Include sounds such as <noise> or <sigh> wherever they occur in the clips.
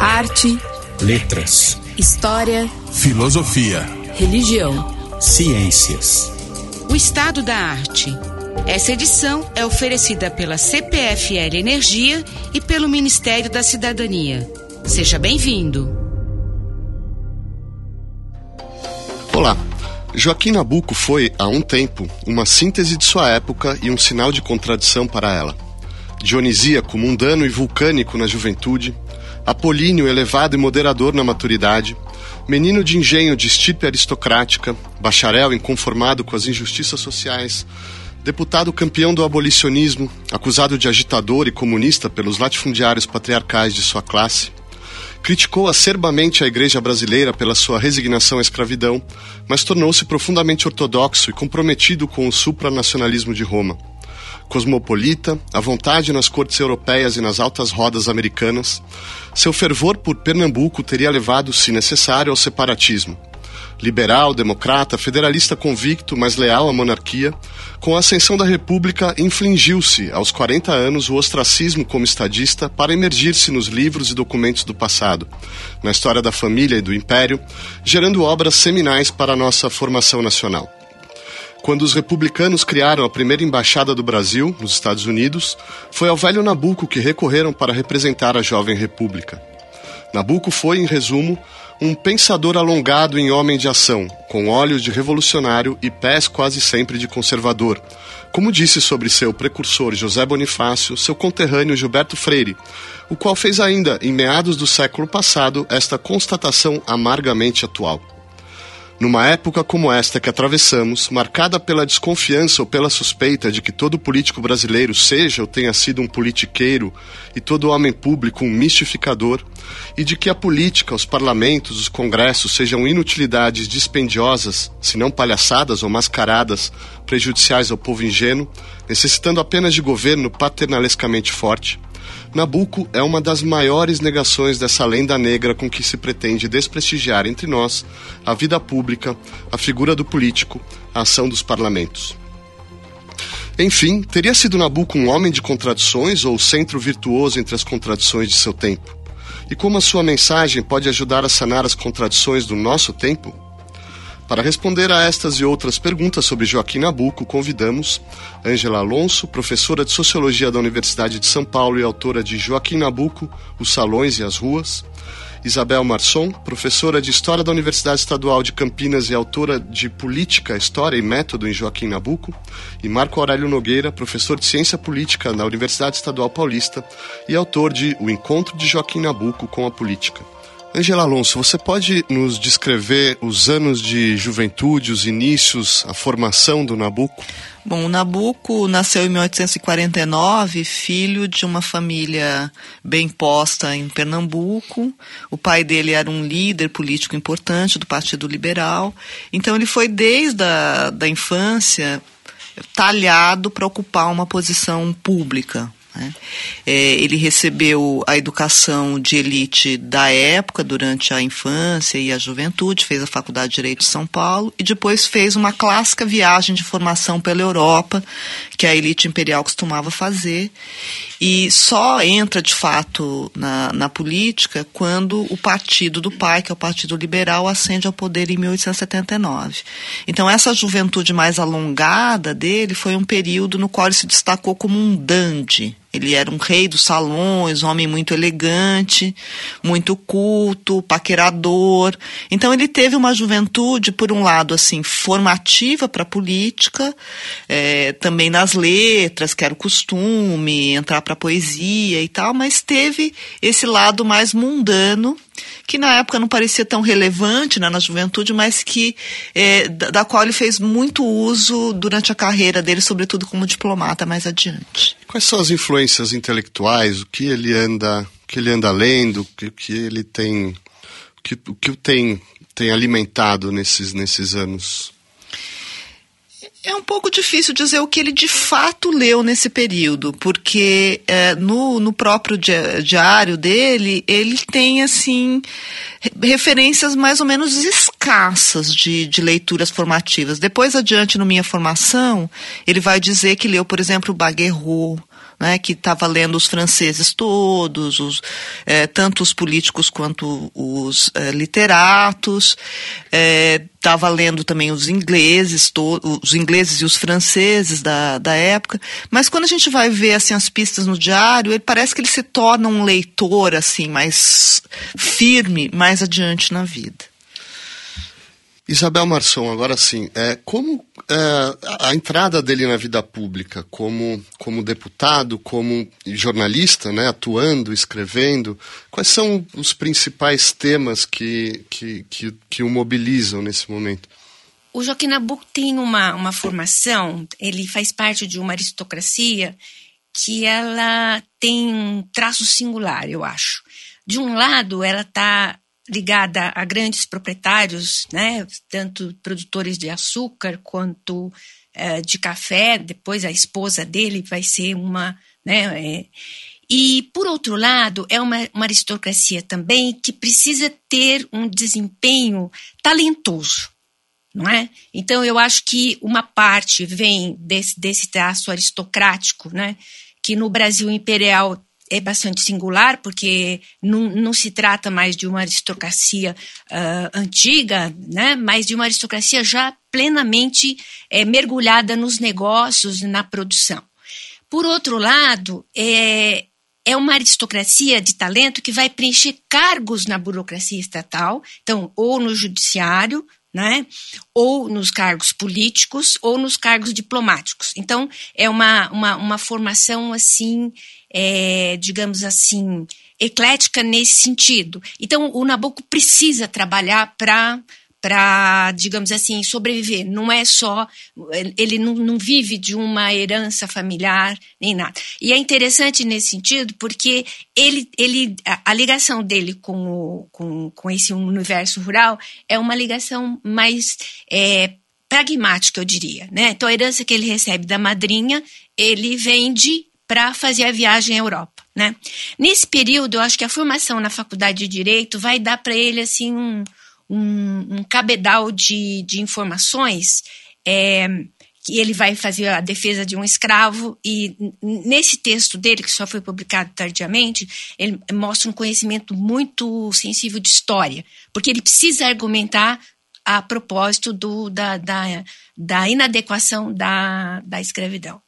Arte, letras, história, filosofia, religião, ciências. O estado da arte. Essa edição é oferecida pela CPFL Energia e pelo Ministério da Cidadania. Seja bem-vindo. Olá. Joaquim Nabuco foi, há um tempo, uma síntese de sua época e um sinal de contradição para ela. Dionisíaco, mundano e vulcânico na juventude, apolíneo, elevado e moderador na maturidade, menino de engenho de estirpe aristocrática, bacharel inconformado com as injustiças sociais, deputado campeão do abolicionismo, acusado de agitador e comunista pelos latifundiários patriarcais de sua classe, criticou acerbamente a igreja brasileira pela sua resignação à escravidão, mas tornou-se profundamente ortodoxo e comprometido com o supranacionalismo de Roma. Cosmopolita, à vontade nas cortes europeias e nas altas rodas americanas, seu fervor por Pernambuco teria levado, se necessário, ao separatismo liberal, democrata, federalista convicto, mas leal à monarquia, com a ascensão da República, infligiu-se, aos 40 anos, o ostracismo como estadista para emergir-se nos livros e documentos do passado, na história da família e do império, gerando obras seminais para a nossa formação nacional. Quando os republicanos criaram a primeira embaixada do Brasil, nos Estados Unidos, foi ao velho Nabucco que recorreram para representar a jovem república. Nabucco foi, em resumo, um pensador alongado em homem de ação, com olhos de revolucionário e pés quase sempre de conservador. Como disse sobre seu precursor José Bonifácio, seu conterrâneo Gilberto Freire, o qual fez ainda, em meados do século passado, esta constatação amargamente atual. Numa época como esta que atravessamos, marcada pela desconfiança ou pela suspeita de que todo político brasileiro seja ou tenha sido um politiqueiro e todo homem público um mistificador, e de que a política, os parlamentos, os congressos sejam inutilidades dispendiosas, se não palhaçadas ou mascaradas, prejudiciais ao povo ingênuo, necessitando apenas de governo paternalescamente forte, Nabucco é uma das maiores negações dessa lenda negra com que se pretende desprestigiar entre nós a vida pública, a figura do político, a ação dos parlamentos. Enfim, teria sido Nabucco um homem de contradições ou centro virtuoso entre as contradições de seu tempo? E como a sua mensagem pode ajudar a sanar as contradições do nosso tempo? Para responder a estas e outras perguntas sobre Joaquim Nabuco, convidamos Ângela Alonso, professora de Sociologia da Universidade de São Paulo e autora de Joaquim Nabuco, Os Salões e as Ruas, Isabel Marçom, professora de História da Universidade Estadual de Campinas e autora de Política, História e Método em Joaquim Nabuco, e Marco Aurélio Nogueira, professor de Ciência Política na Universidade Estadual Paulista e autor de O Encontro de Joaquim Nabuco com a Política. Angela Alonso, você pode nos descrever os anos de juventude, os inícios, a formação do Nabucco? Bom, o Nabucco nasceu em 1849, filho de uma família bem posta em Pernambuco. O pai dele era um líder político importante do Partido Liberal. Então ele foi desde a da infância talhado para ocupar uma posição pública. Né? É, ele recebeu a educação de elite da época, durante a infância e a juventude, fez a Faculdade de Direito de São Paulo e depois fez uma clássica viagem de formação pela Europa, que a elite imperial costumava fazer, e só entra de fato na, na política quando o partido do pai, que é o Partido Liberal, ascende ao poder em 1879. Então, essa juventude mais alongada dele foi um período no qual ele se destacou como um dandy ele era um rei dos salões, um homem muito elegante, muito culto, paquerador. Então ele teve uma juventude, por um lado, assim, formativa para a política, é, também nas letras, que era o costume, entrar para a poesia e tal, mas teve esse lado mais mundano que na época não parecia tão relevante né, na juventude, mas que é, da, da, qual ele fez muito uso durante a carreira dele, sobretudo como diplomata mais adiante. Quais são as influências intelectuais? O que ele anda, que ele anda lendo? O que, que ele tem, o que, o que tem, tem alimentado nesses nesses anos? É um pouco difícil dizer o que ele de fato leu nesse período, porque é, no, no próprio diário dele, ele tem, assim, referências mais ou menos escassas de, de leituras formativas. Depois adiante, no Minha Formação, ele vai dizer que leu, por exemplo, Baguerreau, né, que estava lendo os franceses todos, os, é, tanto os políticos quanto os é, literatos, estava é, lendo também os ingleses, os ingleses e os franceses da, da época. Mas quando a gente vai ver assim as pistas no diário, ele parece que ele se torna um leitor assim mais firme mais adiante na vida. Isabel Marçom, agora sim, é, como é, a entrada dele na vida pública, como, como deputado, como jornalista, né, atuando, escrevendo, quais são os principais temas que, que, que, que o mobilizam nesse momento? O Joaquim Nabuco tem uma, uma formação, ele faz parte de uma aristocracia que ela tem um traço singular, eu acho. De um lado, ela está ligada a grandes proprietários, né, tanto produtores de açúcar quanto é, de café. Depois a esposa dele vai ser uma, né, é, e por outro lado é uma, uma aristocracia também que precisa ter um desempenho talentoso, não é? Então eu acho que uma parte vem desse, desse traço aristocrático, né, que no Brasil imperial é bastante singular, porque não, não se trata mais de uma aristocracia uh, antiga, né, mas de uma aristocracia já plenamente é, mergulhada nos negócios na produção. Por outro lado, é, é uma aristocracia de talento que vai preencher cargos na burocracia estatal, então, ou no judiciário, né? ou nos cargos políticos, ou nos cargos diplomáticos. Então, é uma, uma, uma formação assim é, digamos assim, eclética nesse sentido. Então, o Nabucco precisa trabalhar para para, digamos assim, sobreviver. Não é só, ele não, não, vive de uma herança familiar nem nada. E é interessante nesse sentido porque ele, ele a, ligação dele com, o, com, com esse universo rural é uma ligação mais é, pragmática, eu diria. Né? Então, a herança que ele recebe da madrinha, ele vende para fazer a viagem à Europa. Né? Nesse período, eu acho que a formação na faculdade de Direito vai dar para ele assim um, um, um, cabedal de, de informações é, que ele vai fazer a defesa de um escravo e nesse texto dele, que só foi publicado tardiamente, ele mostra um conhecimento muito sensível de história, porque ele precisa argumentar a propósito do, da, da, da inadequação da, da escravidão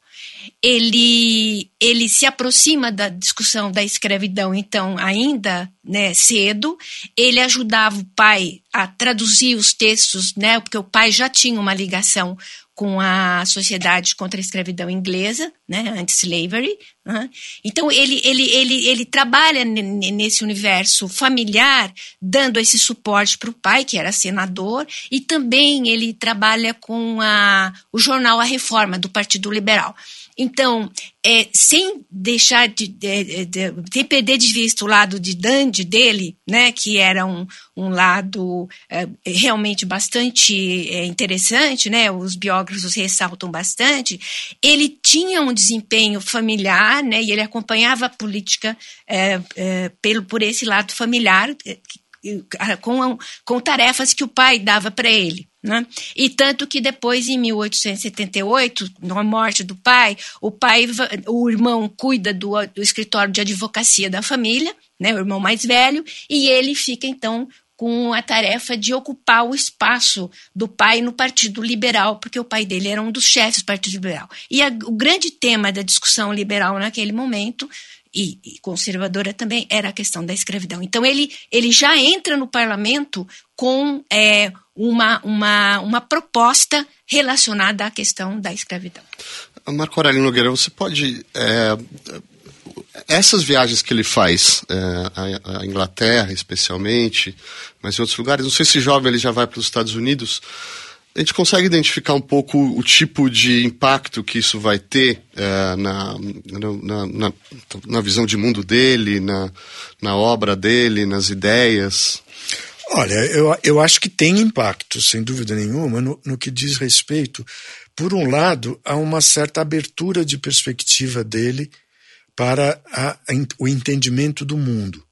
ele, ele se aproxima da discussão da escravidão, então, ainda né, cedo. Ele ajudava o pai a traduzir os textos, né, porque o pai já tinha uma ligação com a Sociedade contra a Escravidão Inglesa, né, anti-slavery. Né? Então, ele, ele, ele, ele trabalha nesse universo familiar, dando esse suporte para o pai, que era senador, e também ele trabalha com a, o jornal A Reforma, do Partido Liberal. Então, é, sem deixar de, de, de, de, perder de vista o lado de Dandy dele, né, que era um, um lado é, realmente bastante é, interessante, né, os biógrafos ressaltam bastante, ele tinha um desempenho familiar, né, e ele acompanhava a política é, é, pelo, por esse lado familiar, é, com, com tarefas que o pai dava para ele. Né? E tanto que depois, em 1878, na morte do pai, o pai, o irmão cuida do, do escritório de advocacia da família, né, o irmão mais velho, e ele fica então com a tarefa de ocupar o espaço do pai no Partido Liberal, porque o pai dele era um dos chefes do Partido Liberal. E a, o grande tema da discussão liberal naquele momento e, e, conservadora também era a questão da escravidão. Então ele, ele já entra no parlamento com é, uma, uma, uma proposta relacionada à questão da escravidão. Marco Aurélio Nogueira, você pode. É, essas viagens que ele faz, é, a, Inglaterra especialmente, mas em outros lugares, não sei se jovem ele já vai para os Estados Unidos. A gente consegue identificar um pouco o tipo de impacto que isso vai ter é, na, na, na, na, visão de mundo dele, na, na obra dele, nas ideias? Olha, eu, eu acho que tem impacto, sem dúvida nenhuma, no, no que diz respeito, por um lado, a uma certa abertura de perspectiva dele para a, a, o entendimento do mundo.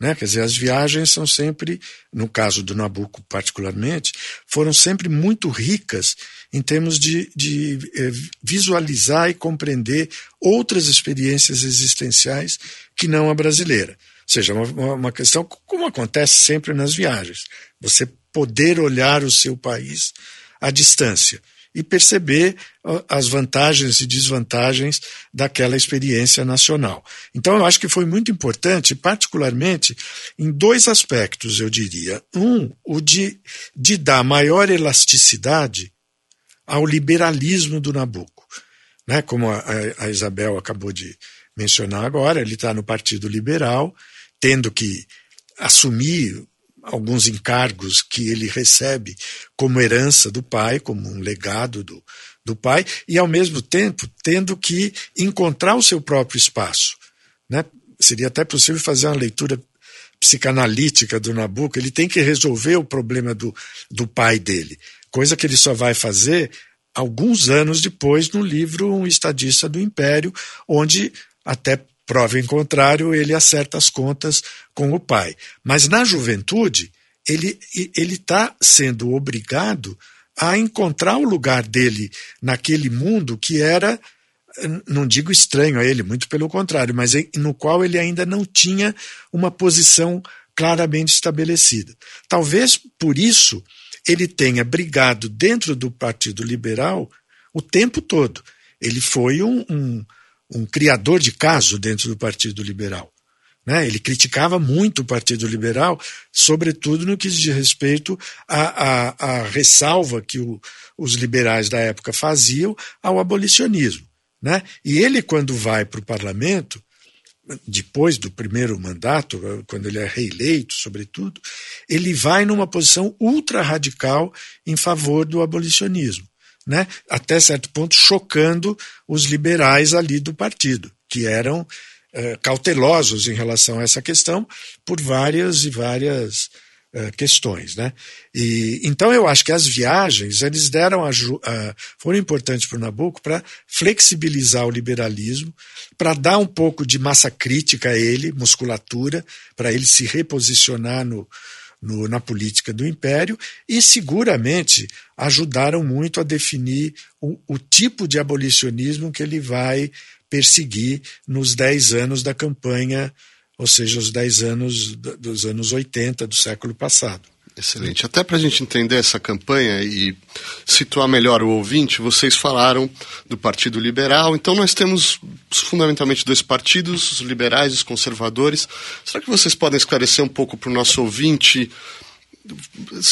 Né? Quer dizer, as viagens são sempre, no caso do Nabucco particularmente, foram sempre muito ricas em termos de, de eh, visualizar e compreender outras experiências existenciais que não a brasileira. Ou seja, uma, uma questão como acontece sempre nas viagens. Você poder olhar o seu país à distância e perceber as vantagens e desvantagens daquela experiência nacional. Então, eu acho que foi muito importante, particularmente em dois aspectos, eu diria. Um, o de, de dar maior elasticidade ao liberalismo do Nabucco. Né? Como a, a Isabel acabou de mencionar agora, ele está no Partido Liberal, tendo que assumir alguns encargos que ele recebe como herança do pai, como um legado do, do pai, e ao mesmo tempo tendo que encontrar o seu próprio espaço. Né? Seria até possível fazer uma leitura psicanalítica do Nabucco, ele tem que resolver o problema do, do pai dele, coisa que ele só vai fazer alguns anos depois no livro Um Estadista do Império, onde até Prova em contrário, ele acerta as contas com o pai. Mas na juventude, ele está sendo obrigado a encontrar o lugar dele naquele mundo que era, não digo estranho a ele, muito pelo contrário, mas no qual ele ainda não tinha uma posição claramente estabelecida. Talvez por isso ele tenha brigado dentro do Partido Liberal o tempo todo. Ele foi um, um um criador de caso dentro do Partido Liberal. Né? Ele criticava muito o Partido Liberal, sobretudo no que diz respeito à, à, à ressalva que o, os liberais da época faziam ao abolicionismo. Né? E ele, quando vai para o parlamento, depois do primeiro mandato, quando ele é reeleito, sobretudo, ele vai numa posição ultra radical em favor do abolicionismo né, até certo ponto chocando os liberais ali do partido, que eram eh, cautelosos em relação a essa questão por várias e várias eh, questões. Né? E, então eu acho que as viagens eles deram a, a, foram importantes para o Nabucco para flexibilizar o liberalismo, para dar um pouco de massa crítica a ele, musculatura, para ele se reposicionar no, no, na política do império e seguramente ajudaram muito a definir o, o tipo de abolicionismo que ele vai perseguir nos dez anos da campanha, ou seja, os dez anos dos anos 80 do século passado. Excelente. Até para a gente entender essa campanha e situar melhor o ouvinte, vocês falaram do Partido Liberal. Então, nós temos fundamentalmente dois partidos, os liberais e os conservadores. Será que vocês podem esclarecer um pouco para o nosso ouvinte,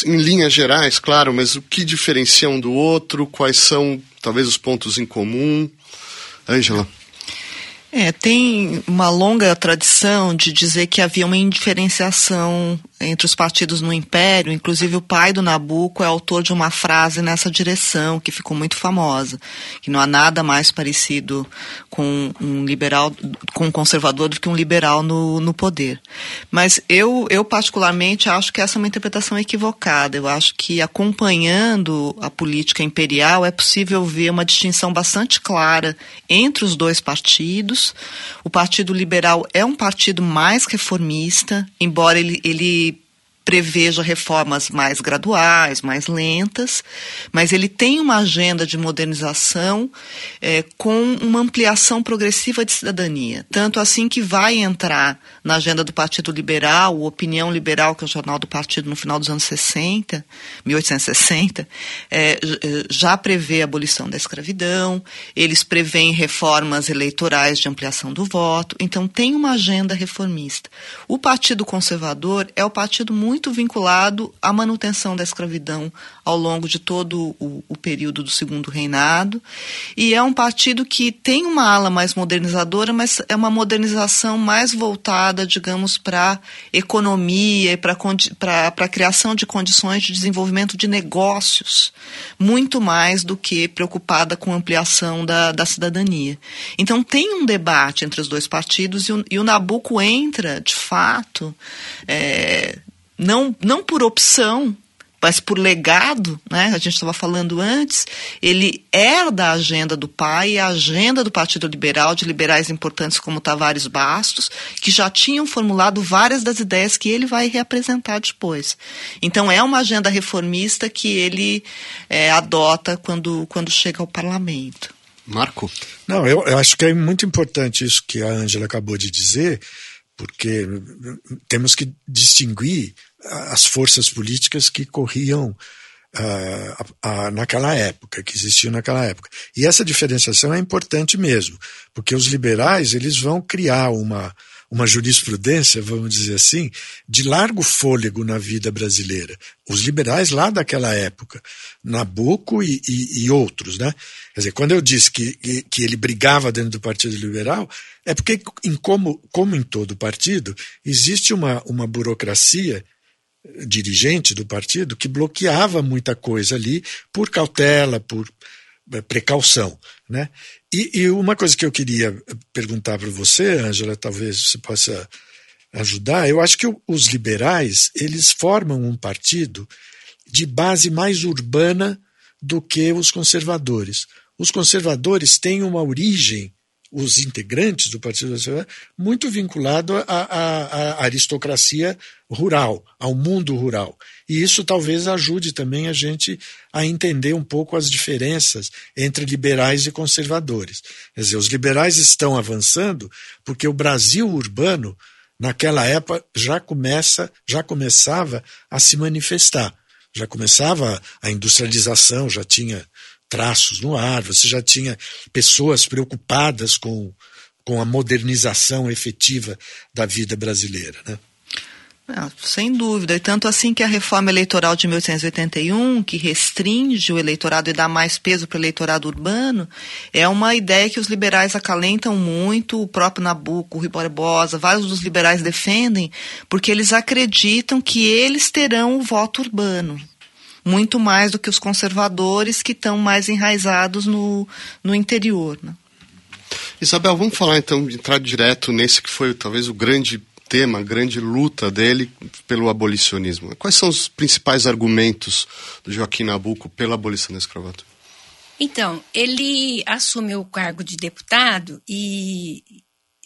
em linhas gerais, claro, mas o que diferencia um do outro? Quais são, talvez, os pontos em comum? Ângela. É, tem uma longa tradição de dizer que havia uma indiferenciação entre os partidos no Império, inclusive o pai do Nabucco é autor de uma frase nessa direção que ficou muito famosa, que não há nada mais parecido com um liberal, com um conservador do que um liberal no, no poder. Mas eu, eu particularmente acho que essa é uma interpretação equivocada. Eu acho que acompanhando a política imperial é possível ver uma distinção bastante clara entre os dois partidos. O Partido Liberal é um partido mais reformista, embora ele, ele preveja reformas mais graduais, mais lentas, mas ele tem uma agenda de modernização é, com uma ampliação progressiva de cidadania. Tanto assim que vai entrar na agenda do Partido Liberal, o Opinião Liberal, que é o jornal do partido no final dos anos 60, 1860, é, já prevê a abolição da escravidão, eles prevêem reformas eleitorais de ampliação do voto, então tem uma agenda reformista. O Partido Conservador é o partido muito muito vinculado à manutenção da escravidão ao longo de todo o, o, período do segundo reinado. E é um partido que tem uma ala mais modernizadora, mas é uma modernização mais voltada, digamos, para economia e para a criação de condições de desenvolvimento de negócios, muito mais do que preocupada com ampliação da, da cidadania. Então tem um debate entre os dois partidos e o, e o Nabucco entra, de fato, é, não, não por opção, mas por legado, né, a gente estava falando antes, ele herda a agenda do pai, a agenda do Partido Liberal, de liberais importantes como Tavares Bastos, que já tinham formulado várias das ideias que ele vai reapresentar depois. Então é uma agenda reformista que ele é, adota quando, quando chega ao parlamento. Marco? Não, eu, eu acho que é muito importante isso que a Ângela acabou de dizer, porque temos que distinguir as forças políticas que corriam uh, naquela época, que existiam naquela época. E essa diferenciação é importante mesmo, porque os liberais eles vão criar uma, uma jurisprudência, vamos dizer assim, de largo fôlego na vida brasileira. Os liberais lá daquela época, Nabucco e, e, e outros, né? Quer dizer, quando eu disse que, que, que, ele brigava dentro do Partido Liberal, é porque, em como, como em todo partido, existe uma, uma burocracia dirigente do partido que bloqueava muita coisa ali por cautela, por eh, precaução. Né? E, e uma coisa que eu queria perguntar para você, Ângela, talvez você possa ajudar, eu acho que os liberais eles formam um partido de base mais urbana do que os conservadores. Os conservadores têm uma origem os integrantes do Partido Nacional muito vinculado à, aristocracia rural, ao mundo rural. E isso talvez ajude também a gente a entender um pouco as diferenças entre liberais e conservadores. Quer dizer, os liberais estão avançando porque o Brasil urbano, naquela época, já começa, já começava a se manifestar. Já começava a industrialização, já tinha traços no ar, você já tinha pessoas preocupadas com, com a modernização efetiva da vida brasileira. Né? Não, sem dúvida. E tanto assim que a reforma eleitoral de 1881, que restringe o eleitorado e dá mais peso para o eleitorado urbano, é uma ideia que os liberais acalentam muito, o próprio Nabucco, o Rui Barbosa, vários dos liberais defendem, porque eles acreditam que eles terão o voto urbano muito mais do que os conservadores que estão mais enraizados no, no interior. Né? Isabel, vamos falar então, entrar direto nesse que foi talvez o grande tema, a grande luta dele pelo abolicionismo. Quais são os principais argumentos do Joaquim Nabuco pela abolição da escravatura? Então, ele assumiu o cargo de deputado e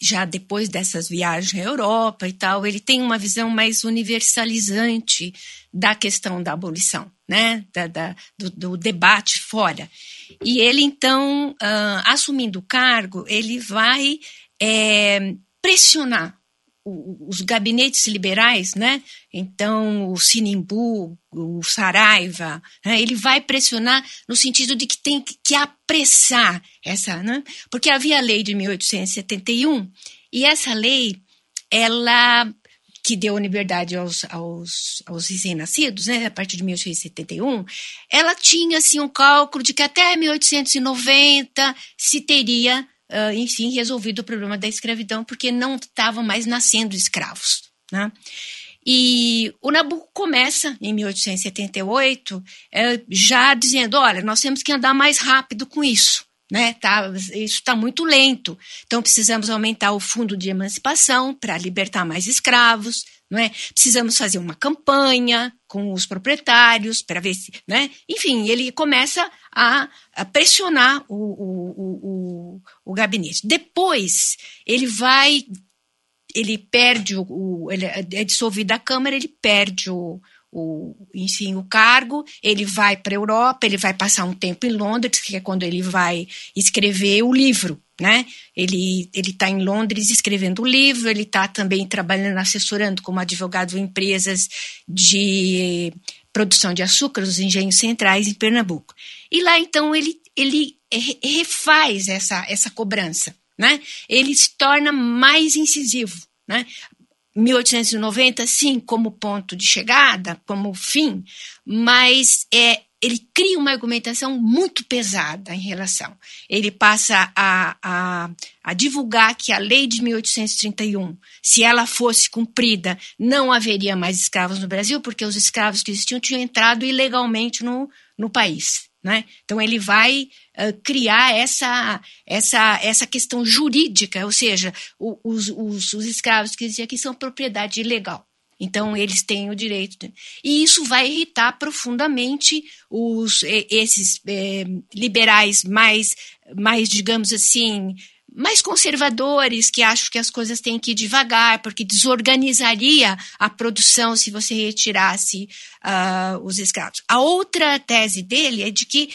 já depois dessas viagens à Europa e tal, ele tem uma visão mais universalizante da questão da abolição, né? Da, da do, do, debate fora. E ele, então, uh, assumindo o cargo, ele vai é, pressionar os gabinetes liberais, né? Então, o Sinimbu, o Saraiva, né? ele vai pressionar no sentido de que tem que apressar essa, né? Porque havia a lei de 1871 e essa lei, ela que deu liberdade aos, aos, aos recém-nascidos, né, a partir de 1871, ela tinha assim, um cálculo de que até 1890 se teria uh, enfim, resolvido o problema da escravidão, porque não estavam mais nascendo escravos. Né? E o Nabucco começa, em 1878, é, já dizendo: olha, nós temos que andar mais rápido com isso. Né? Tá, isso está muito lento. Então, precisamos aumentar o fundo de emancipação para libertar mais escravos. Não é? Precisamos fazer uma campanha com os proprietários para ver se. Né? Enfim, ele começa a, a pressionar o, o, o, o, gabinete. Depois, ele vai. Ele perde o. ele é dissolvido da Câmara, ele perde o, o, enfim, o cargo, ele vai para a Europa, ele vai passar um tempo em Londres, que é quando ele vai escrever o livro, né? Ele ele está em Londres escrevendo o livro, ele está também trabalhando assessorando como advogado em empresas de produção de açúcar, os engenhos centrais em Pernambuco. E lá então ele ele refaz essa essa cobrança, né? Ele se torna mais incisivo, né? 1890, sim, como ponto de chegada, como fim, mas é, ele cria uma argumentação muito pesada em relação. Ele passa a, a, a, divulgar que a lei de 1831, se ela fosse cumprida, não haveria mais escravos no Brasil, porque os escravos que existiam tinham entrado ilegalmente no, no país. Né? Então, ele vai uh, criar essa, essa, essa questão jurídica, ou seja, o, os, os, os, escravos que existem aqui são propriedade ilegal. Então, eles têm o direito. De... E isso vai irritar profundamente os, esses é, liberais mais, mais, digamos assim, mais conservadores, que acham que as coisas têm que ir devagar, porque desorganizaria a produção se você retirasse uh, os escravos. A outra tese dele é de que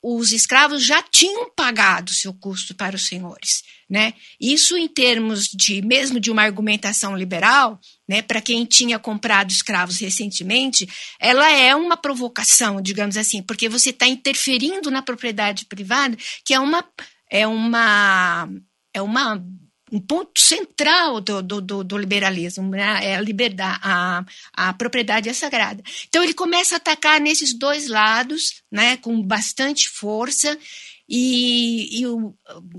os escravos já tinham pagado seu custo para os senhores. Né? Isso em termos de mesmo de uma argumentação liberal, né, para quem tinha comprado escravos recentemente, ela é uma provocação, digamos assim, porque você está interferindo na propriedade privada, que é uma é uma é uma um ponto central do, do, do, liberalismo, né? é a liberdade, a, a propriedade é sagrada. Então ele começa a atacar nesses dois lados, né, com bastante força, e, e o,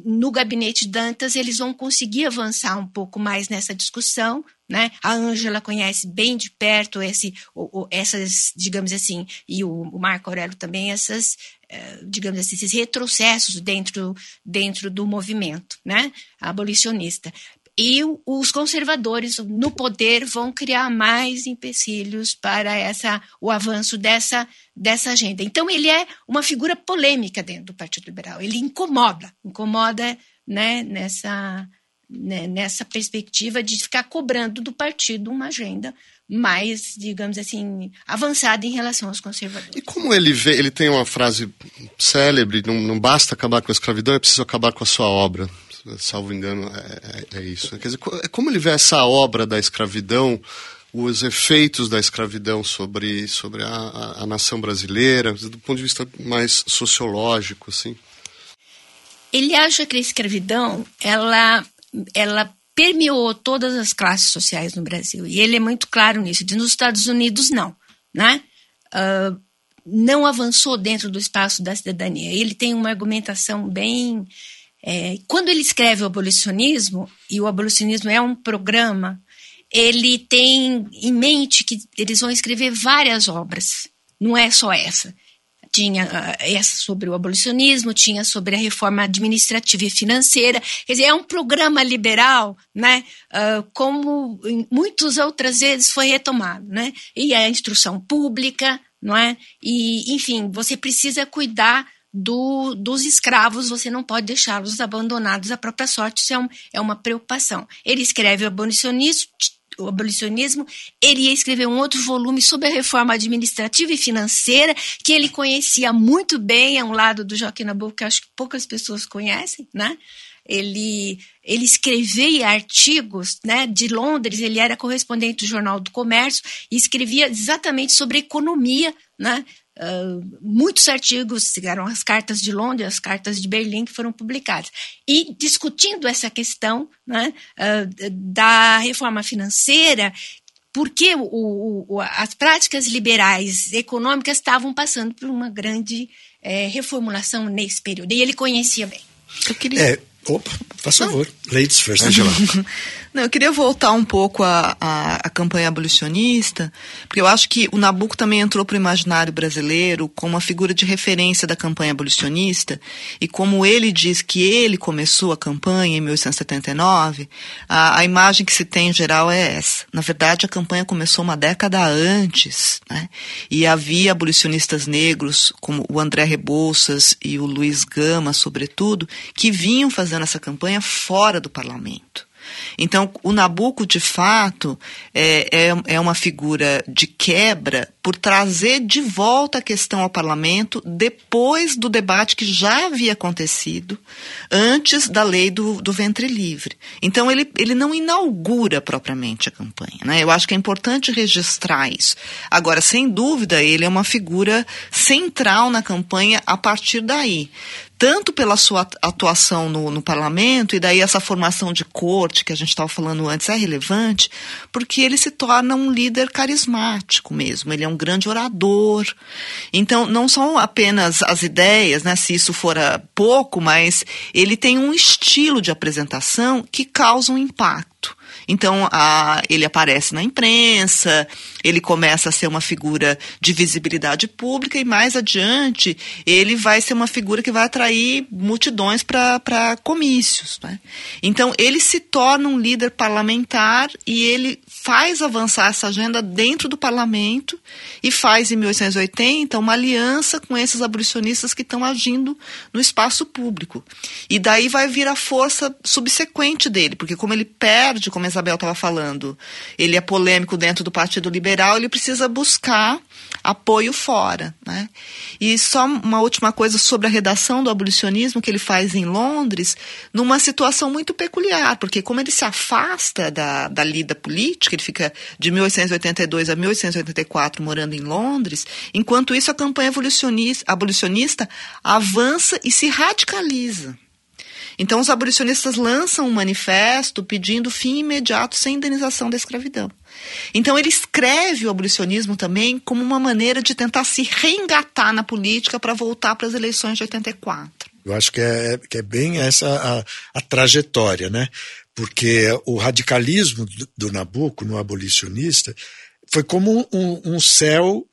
no gabinete Dantas eles vão conseguir avançar um pouco mais nessa discussão, né? A Ângela conhece bem de perto esse, o, o, essas, digamos assim, e o, o Marco Aurélio também essas, eh, digamos assim, esses retrocessos dentro, dentro do movimento, né? Abolicionista e os conservadores no poder vão criar mais empecilhos para essa, o avanço dessa, dessa agenda. Então, ele é uma figura polêmica dentro do Partido Liberal. Ele incomoda, incomoda né, nessa, né, nessa perspectiva de ficar cobrando do partido uma agenda mais, digamos assim, avançada em relação aos conservadores. E como ele vê, ele tem uma frase célebre, não, não basta acabar com a escravidão, é preciso acabar com a sua obra salvo engano, é, é, é isso. Quer dizer, é como ele vê essa obra da escravidão, os efeitos da escravidão sobre, sobre a, a, a, nação brasileira, do ponto de vista mais sociológico, assim? Ele acha que a escravidão, ela, ela permeou todas as classes sociais no Brasil. E ele é muito claro nisso. Diz, nos Estados Unidos, não. Né? Uh, não avançou dentro do espaço da cidadania. Ele tem uma argumentação bem é, quando ele escreve o abolicionismo, e o abolicionismo é um programa, ele tem em mente que eles vão escrever várias obras, não é só essa. Tinha uh, essa sobre o abolicionismo, tinha sobre a reforma administrativa e financeira. Quer dizer, é um programa liberal, né? Uh, como muitas outras vezes foi retomado, né? E a instrução pública, não é? E, enfim, você precisa cuidar do, dos escravos, você não pode deixá-los abandonados à própria sorte, isso é, um, é uma preocupação. Ele escreve o abolicionismo, o abolicionismo, ele ia escrever um outro volume sobre a reforma administrativa e financeira, que ele conhecia muito bem, é um lado do Joaquim Nabuco que acho que poucas pessoas conhecem, né? Ele, ele escrevia artigos né, de Londres, ele era correspondente do Jornal do Comércio e escrevia exatamente sobre economia né, Uh, muitos artigos, eram as cartas de Londres, as cartas de Berlim que foram publicadas. E discutindo essa questão né, uh, da reforma financeira, porque o, o, as práticas liberais econômicas estavam passando por uma grande é, reformulação nesse período. E ele conhecia bem. Eu queria... É, opa, faz favor. Ladies first, Angela. <laughs> Não, eu queria voltar um pouco à, à, à, campanha abolicionista, porque eu acho que o Nabucco também entrou para o imaginário brasileiro como uma figura de referência da campanha abolicionista, e como ele diz que ele começou a campanha em 1879, a, a imagem que se tem em geral é essa. Na verdade, a campanha começou uma década antes, né? e havia abolicionistas negros, como o André Rebouças e o Luiz Gama, sobretudo, que vinham fazendo essa campanha fora do parlamento. Então, o Nabucco, de fato, é, é, é uma figura de quebra por trazer de volta a questão ao parlamento depois do debate que já havia acontecido antes da lei do, do ventre livre. Então, ele, ele não inaugura propriamente a campanha. Né? Eu acho que é importante registrar isso. Agora, sem dúvida, ele é uma figura central na campanha a partir daí tanto pela sua atuação no, no, parlamento, e daí essa formação de corte que a gente estava falando antes é relevante, porque ele se torna um líder carismático mesmo, ele é um grande orador. Então, não são apenas as ideias, né, se isso fora pouco, mas ele tem um estilo de apresentação que causa um impacto. Então, a, ele aparece na imprensa, ele começa a ser uma figura de visibilidade pública e mais adiante ele vai ser uma figura que vai atrair multidões para comícios. Né? Então, ele se torna um líder parlamentar e ele faz avançar essa agenda dentro do parlamento e faz, em 1880, uma aliança com esses abolicionistas que estão agindo no espaço público. E daí vai vir a força subsequente dele, porque como ele perde, como a Isabel estava falando, ele é polêmico dentro do Partido Liberal, ele precisa buscar apoio fora. Né? E só uma última coisa sobre a redação do abolicionismo que ele faz em Londres, numa situação muito peculiar, porque como ele se afasta da, da lida política, ele fica de 1882 a 1884 morando em Londres, enquanto isso a campanha abolicionista, abolicionista avança e se radicaliza. Então, os abolicionistas lançam um manifesto pedindo fim imediato sem indenização da escravidão. Então, ele escreve o abolicionismo também como uma maneira de tentar se reengatar na política para voltar para as eleições de 84. Eu acho que é, que é bem essa a, a trajetória, né? Porque o radicalismo do, do Nabucco, no abolicionista, foi como um, um céu,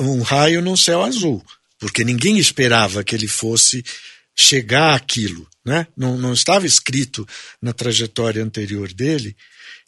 um raio num céu azul, porque ninguém esperava que ele fosse chegar àquilo. Né? Não, não estava escrito na trajetória anterior dele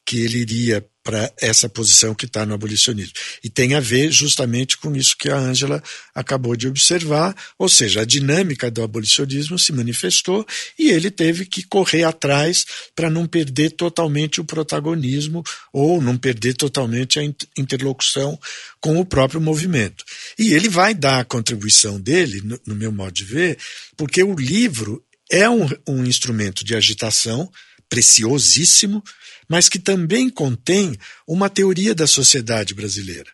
que ele iria para essa posição que está no abolicionismo. E tem a ver justamente com isso que a Ângela acabou de observar, ou seja, a dinâmica do abolicionismo se manifestou e ele teve que correr atrás para não perder totalmente o protagonismo ou não perder totalmente a interlocução com o próprio movimento. E ele vai dar a contribuição dele, no, meu modo de ver, porque o livro é um, um instrumento de agitação preciosíssimo, mas que também contém uma teoria da sociedade brasileira,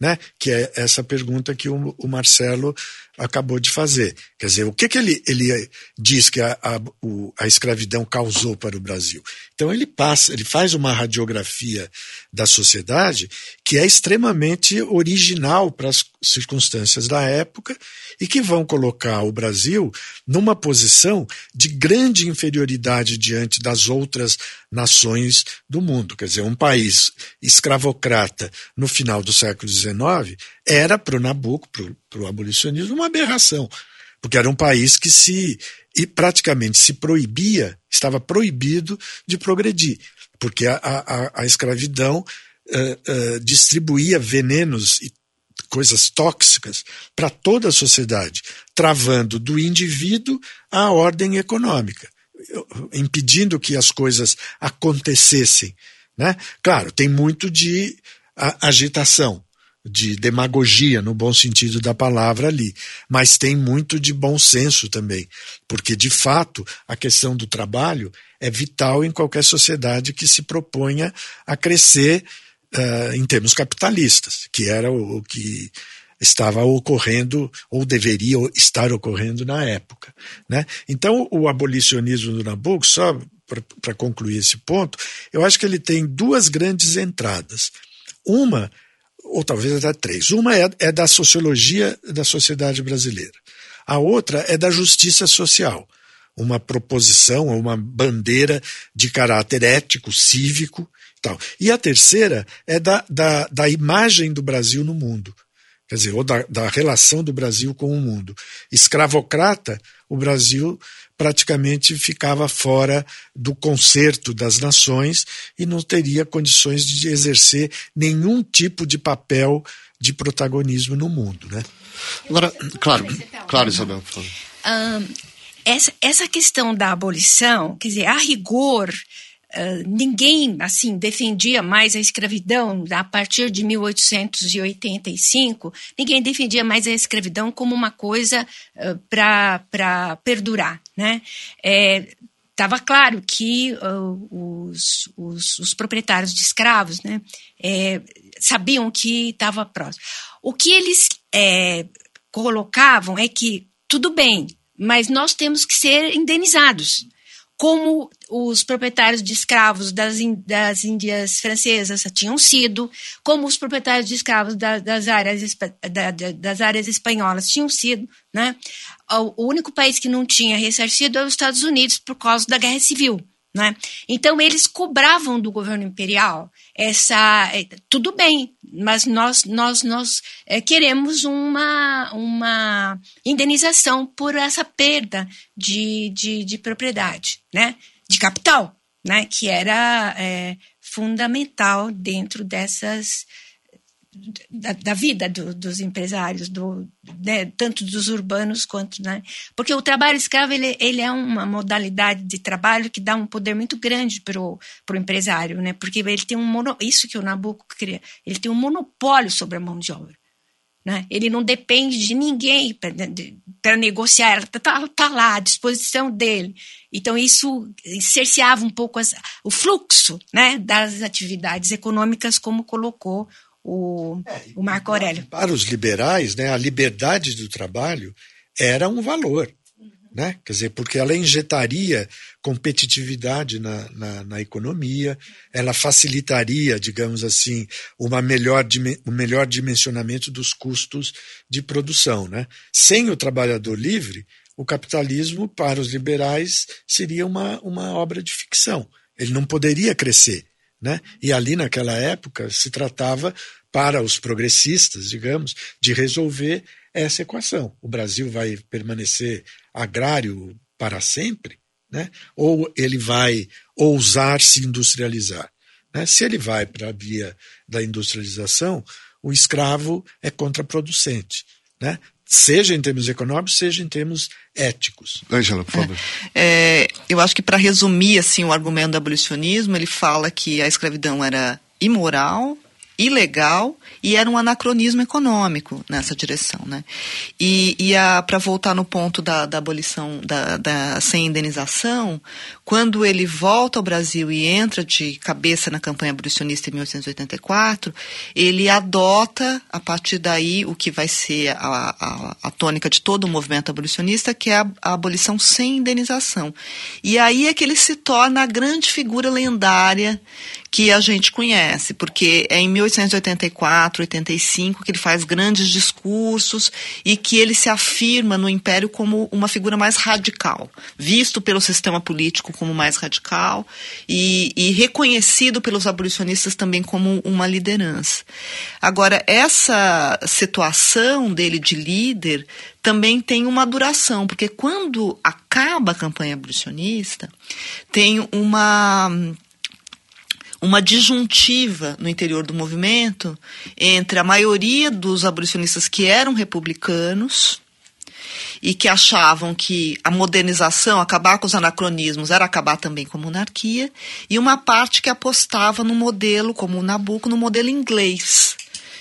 né? que é essa pergunta que o, o Marcelo acabou de fazer. Quer dizer, o que, que ele, ele diz que a, a, o, a escravidão causou para o Brasil? Então ele passa, ele faz uma radiografia da sociedade que é extremamente original para as circunstâncias da época e que vão colocar o Brasil numa posição de grande inferioridade diante das outras nações do mundo. Quer dizer, um país escravocrata no final do século XIX era para o Nabucco, para o abolicionismo, uma aberração, porque era um país que se e praticamente se proibia, estava proibido de progredir, porque a, a, a escravidão uh, uh, distribuía venenos e coisas tóxicas para toda a sociedade, travando do indivíduo a ordem econômica, impedindo que as coisas acontecessem. Né? Claro, tem muito de agitação, de demagogia, no bom sentido da palavra ali, mas tem muito de bom senso também, porque de fato a questão do trabalho é vital em qualquer sociedade que se proponha a crescer uh, em termos capitalistas, que era o, o que estava ocorrendo ou deveria estar ocorrendo na época. Né? Então, o abolicionismo do Nabucco, só para concluir esse ponto, eu acho que ele tem duas grandes entradas. Uma ou talvez até três. Uma é, é da sociologia da sociedade brasileira. A outra é da justiça social, uma proposição uma bandeira de caráter ético, cívico. Tal. E a terceira é da, da, da imagem do Brasil no mundo, quer dizer, ou da, da relação do Brasil com o mundo. Escravocrata, o Brasil praticamente ficava fora do concerto das nações e não teria condições de exercer nenhum tipo de papel de protagonismo no mundo. Né? Agora, claro, claro, Isabel. Um, essa, essa questão da abolição, quer dizer, a rigor, Uh, ninguém assim defendia mais a escravidão a partir de 1885 ninguém defendia mais a escravidão como uma coisa uh, para perdurar né? Estava é, claro que uh, os, os, os, proprietários de escravos né é, sabiam que estava próximo. O que eles é, colocavam é que tudo bem mas nós temos que ser indenizados como os proprietários de escravos das, das Índias francesas tinham sido, como os proprietários de escravos da, das, áreas, da, das áreas espanholas tinham sido. Né? O, único país que não tinha ressarcido é os Estados Unidos por causa da Guerra Civil. Né? Então, eles cobravam do governo imperial essa. É, tudo bem, mas nós, nós, nós é, queremos uma, uma indenização por essa perda de, de, de propriedade, né? de capital, né? que era é, fundamental dentro dessas da, da vida do, dos empresários, do, né, tanto dos urbanos quanto. Né, porque o trabalho escravo ele, ele é uma modalidade de trabalho que dá um poder muito grande para o empresário, né, porque ele tem um mono, isso que o Nabucco cria, ele tem um monopólio sobre a mão de obra. Né? Ele não depende de ninguém para negociar, ela está tá lá à disposição dele. Então, isso cerceava um pouco as, o fluxo né, das atividades econômicas, como colocou o, é, o Marco Aurélio. Para os liberais, né, a liberdade do trabalho era um valor. Uhum. Né? Quer dizer, porque ela injetaria competitividade na, na, na, economia, ela facilitaria, digamos assim, uma melhor, um melhor dimensionamento dos custos de produção. Né? Sem o trabalhador livre, o capitalismo, para os liberais, seria uma, uma obra de ficção. Ele não poderia crescer. Né? E ali, naquela época, se tratava, para os progressistas, digamos, de resolver essa equação. O Brasil vai permanecer agrário para sempre? Né? Ou ele vai ousar se industrializar? Né? Se ele vai para a via da industrialização, o escravo é contraproducente. Né? Seja em termos econômicos, seja em termos éticos. Angela, por favor. É, <laughs> é, eu acho que para resumir assim o argumento do abolicionismo, ele fala que a escravidão era imoral, ilegal e era um anacronismo econômico nessa direção. Né? E, e para voltar no ponto da, da abolição da, da, sem indenização, quando ele volta ao Brasil e entra de cabeça na campanha abolicionista em 1884, ele adota, a partir daí, o que vai ser a, a, a tônica de todo o movimento abolicionista, que é a, a abolição sem indenização. E aí é que ele se torna a grande figura lendária que a gente conhece, porque é em 1884, 85 que ele faz grandes discursos e que ele se afirma no Império como uma figura mais radical, visto pelo sistema político como mais radical e, e reconhecido pelos abolicionistas também como uma liderança. Agora, essa situação dele de líder também tem uma duração, porque quando acaba a campanha abolicionista, tem uma uma disjuntiva no interior do movimento entre a maioria dos abolicionistas que eram republicanos e que achavam que a modernização, acabar com os anacronismos, era acabar também com a monarquia, e uma parte que apostava no modelo, como o Nabucco, no modelo inglês,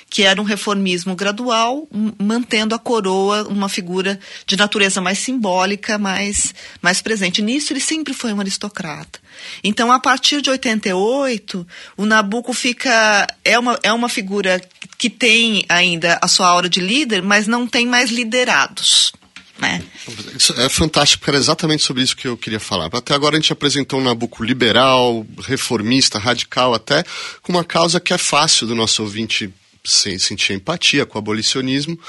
que era um reformismo gradual, mantendo a coroa uma figura de natureza mais simbólica, mais, mais presente. Nisso ele sempre foi um aristocrata. Então, a partir de 88, o Nabucco fica é uma, é uma figura que tem ainda a sua aura de líder, mas não tem mais liderados. Né? É fantástico, era exatamente sobre isso que eu queria falar. Até agora a gente apresentou um Nabucco liberal, reformista, radical, até com uma causa que é fácil do nosso ouvinte sentir empatia com o abolicionismo.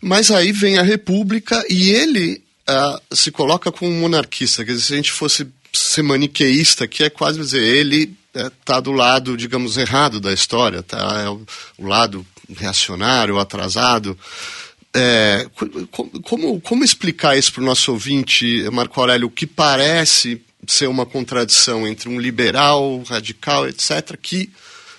Mas aí vem a República e ele uh, se coloca como monarquista. Quer dizer, se a gente fosse ser maniqueísta, que é quase dizer, ele está é, do lado, digamos, errado da história, tá? é o, o lado reacionário, atrasado. É, como, como explicar isso para o nosso ouvinte, Marco Aurélio, que parece ser uma contradição entre um liberal, radical, etc., que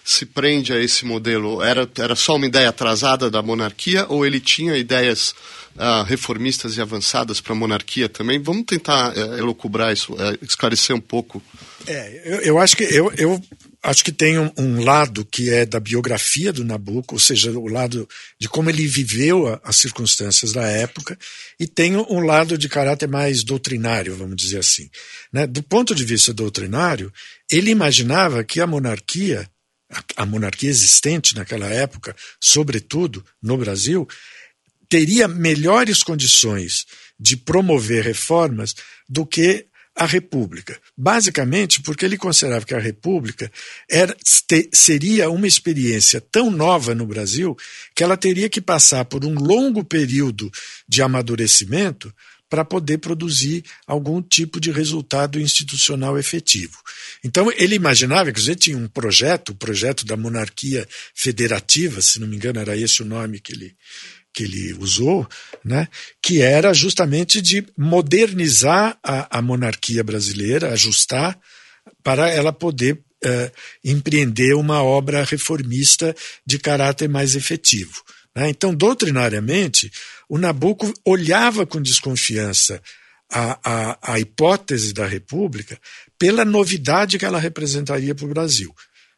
se prende a esse modelo? Era, era só uma ideia atrasada da monarquia ou ele tinha ideias uh, reformistas e avançadas para a monarquia também? Vamos tentar uh, elocubrar isso, uh, esclarecer um pouco. É, eu, eu acho que eu, eu acho que tem um, um, lado que é da biografia do Nabucco, ou seja, o lado de como ele viveu a, as circunstâncias da época, e tem um lado de caráter mais doutrinário, vamos dizer assim. Né? Do ponto de vista doutrinário, ele imaginava que a monarquia a monarquia existente naquela época, sobretudo no Brasil, teria melhores condições de promover reformas do que a República. Basicamente porque ele considerava que a República era, te, seria uma experiência tão nova no Brasil que ela teria que passar por um longo período de amadurecimento para poder produzir algum tipo de resultado institucional efetivo. Então, ele imaginava, que tinha um projeto, o projeto da monarquia federativa, se não me engano, era esse o nome que ele, que ele usou, né, que era justamente de modernizar a, a monarquia brasileira, ajustar, para ela poder uh, empreender uma obra reformista de caráter mais efetivo. Né? Então, doutrinariamente, o Nabucco olhava com desconfiança a, a, a hipótese da República pela novidade que ela representaria para o Brasil.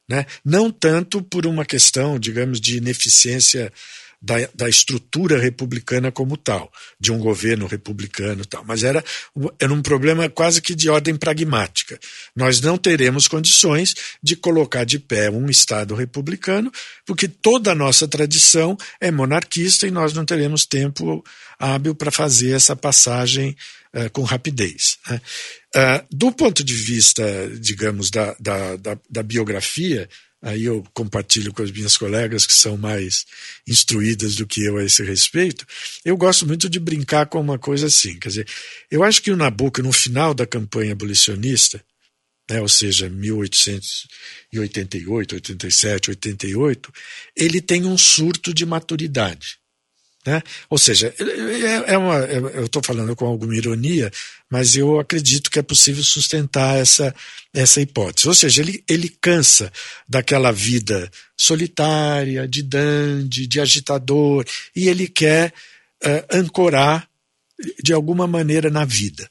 Né? Não tanto por uma questão, digamos, de ineficiência da, da estrutura republicana como tal, de um governo republicano tal, mas era, era um problema quase que de ordem pragmática. Nós não teremos condições de colocar de pé um Estado republicano, porque toda a nossa tradição é monarquista e nós não teremos tempo hábil para fazer essa passagem uh, com rapidez. Né? Uh, do ponto de vista, digamos, da, da, da, da biografia, aí eu compartilho com as minhas colegas que são mais instruídas do que eu a esse respeito, eu gosto muito de brincar com uma coisa assim, quer dizer, eu acho que o Nabucco, no final da campanha abolicionista, né, ou seja, 1888, 87, 88, ele tem um surto de maturidade. Né? Ou seja, é, é uma, é, eu estou falando com alguma ironia, mas eu acredito que é possível sustentar essa, essa hipótese. Ou seja, ele, ele cansa daquela vida solitária, de dandy, de agitador, e ele quer uh, ancorar de alguma maneira na vida.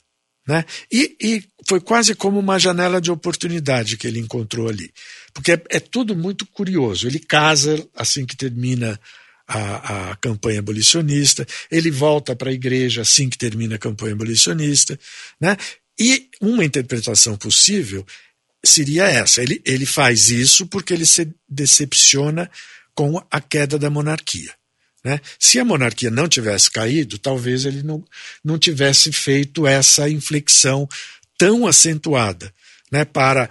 Né? E, e, foi quase como uma janela de oportunidade que ele encontrou ali. Porque é, é tudo muito curioso. Ele casa assim que termina a, a campanha abolicionista, ele volta para a igreja assim que termina a campanha abolicionista. Né? E uma interpretação possível seria essa: ele, ele faz isso porque ele se decepciona com a queda da monarquia. Né? Se a monarquia não tivesse caído, talvez ele não, não tivesse feito essa inflexão tão acentuada né, para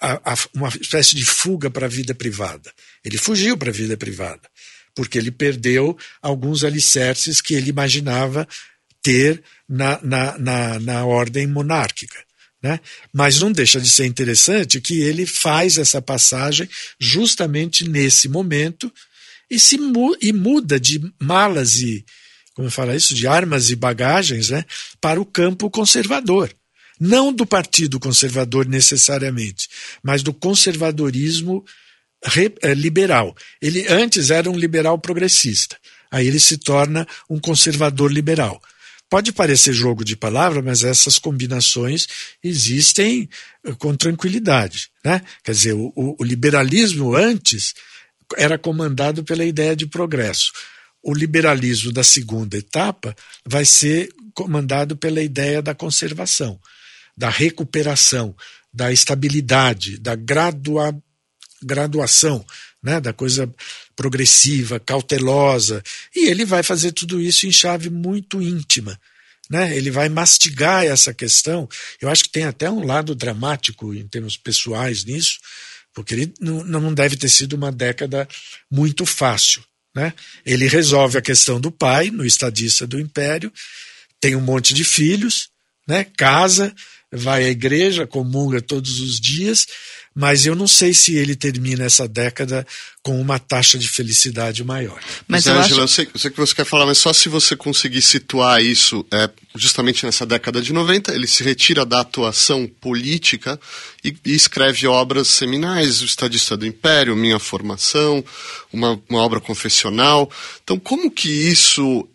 a, a, uma espécie de fuga para a vida privada. Ele fugiu para a vida privada porque ele perdeu alguns alicerces que ele imaginava ter na, na, na, na ordem monárquica. Né? Mas não deixa de ser interessante que ele faz essa passagem justamente nesse momento e, se mu e muda de malas e, como fala isso, de armas e bagagens né, para o campo conservador. Não do Partido Conservador necessariamente, mas do conservadorismo liberal. Ele antes era um liberal progressista. Aí ele se torna um conservador liberal. Pode parecer jogo de palavra, mas essas combinações existem eh, com tranquilidade. Né? Quer dizer, o, o liberalismo antes era comandado pela ideia de progresso. O liberalismo da segunda etapa vai ser comandado pela ideia da conservação, da recuperação, da estabilidade, da gradua, graduação, né, da coisa progressiva, cautelosa. E ele vai fazer tudo isso em chave muito íntima. Né? Ele vai mastigar essa questão. Eu acho que tem até um lado dramático em termos pessoais nisso, porque ele não, não deve ter sido uma década muito fácil. Né? Ele resolve a questão do pai, no estadista do império, tem um monte de filhos, né? casa, vai à igreja, comunga todos os dias, mas eu não sei se ele termina essa década com uma taxa de felicidade maior. Mas, mas Angela, acho... eu, sei, eu sei que você quer falar, mas só se você conseguir situar isso é, justamente nessa década de 90, ele se retira da atuação política e, e escreve obras seminais, O Estadista do Império, Minha Formação, uma, uma obra confessional. Então, como que isso,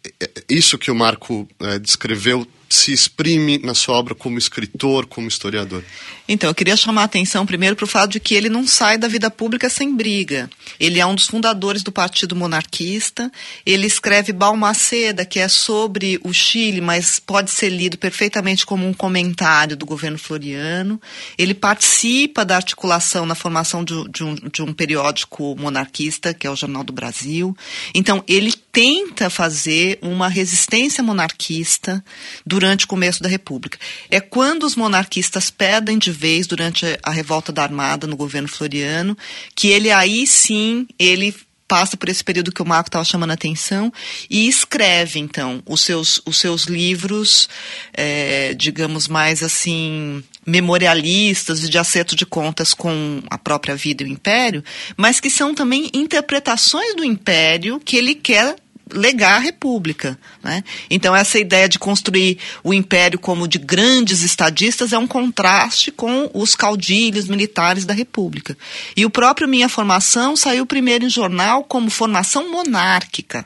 isso que o Marco é, descreveu se exprime na sua obra como escritor, como historiador? Então, eu queria chamar a atenção primeiro para o fato de que ele não sai da vida pública sem briga. Ele é um dos fundadores do Partido Monarquista. Ele escreve Balmaceda, que é sobre o Chile, mas pode ser lido perfeitamente como um comentário do governo floriano. Ele participa da articulação na formação de, de, um, de um periódico monarquista, que é o Jornal do Brasil. Então, ele tenta fazer uma resistência monarquista durante o começo da República. É quando os monarquistas pedem de vez durante a revolta da Armada no governo Floriano, que ele aí sim, ele passa por esse período que o Marco estava chamando a atenção e escreve, então, os seus, os seus livros, é, digamos, mais assim, memorialistas e de acerto de contas com a própria vida e o império, mas que são também interpretações do império que ele quer legar à República. Né? Então, essa ideia de construir o império como de grandes estadistas é um contraste com os caudilhos militares da República. E o próprio Minha Formação saiu primeiro em jornal como formação monárquica.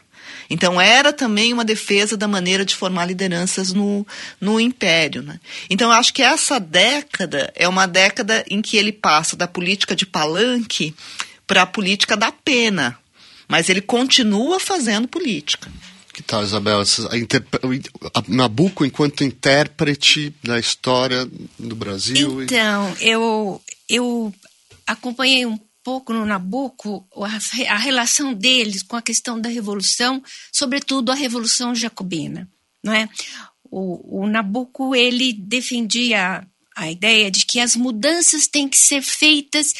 Então, era também uma defesa da maneira de formar lideranças no, no império. Né? Então, eu acho que essa década é uma década em que ele passa da política de palanque para a política da pena mas ele continua fazendo política. Que tal, Isabel? Nabucco enquanto intérprete da história do Brasil? Então, e... eu, eu acompanhei um pouco no Nabucco a, a relação deles com a questão da Revolução, sobretudo a Revolução Jacobina. Não é? o, o Nabucco ele defendia a ideia de que as mudanças têm que ser feitas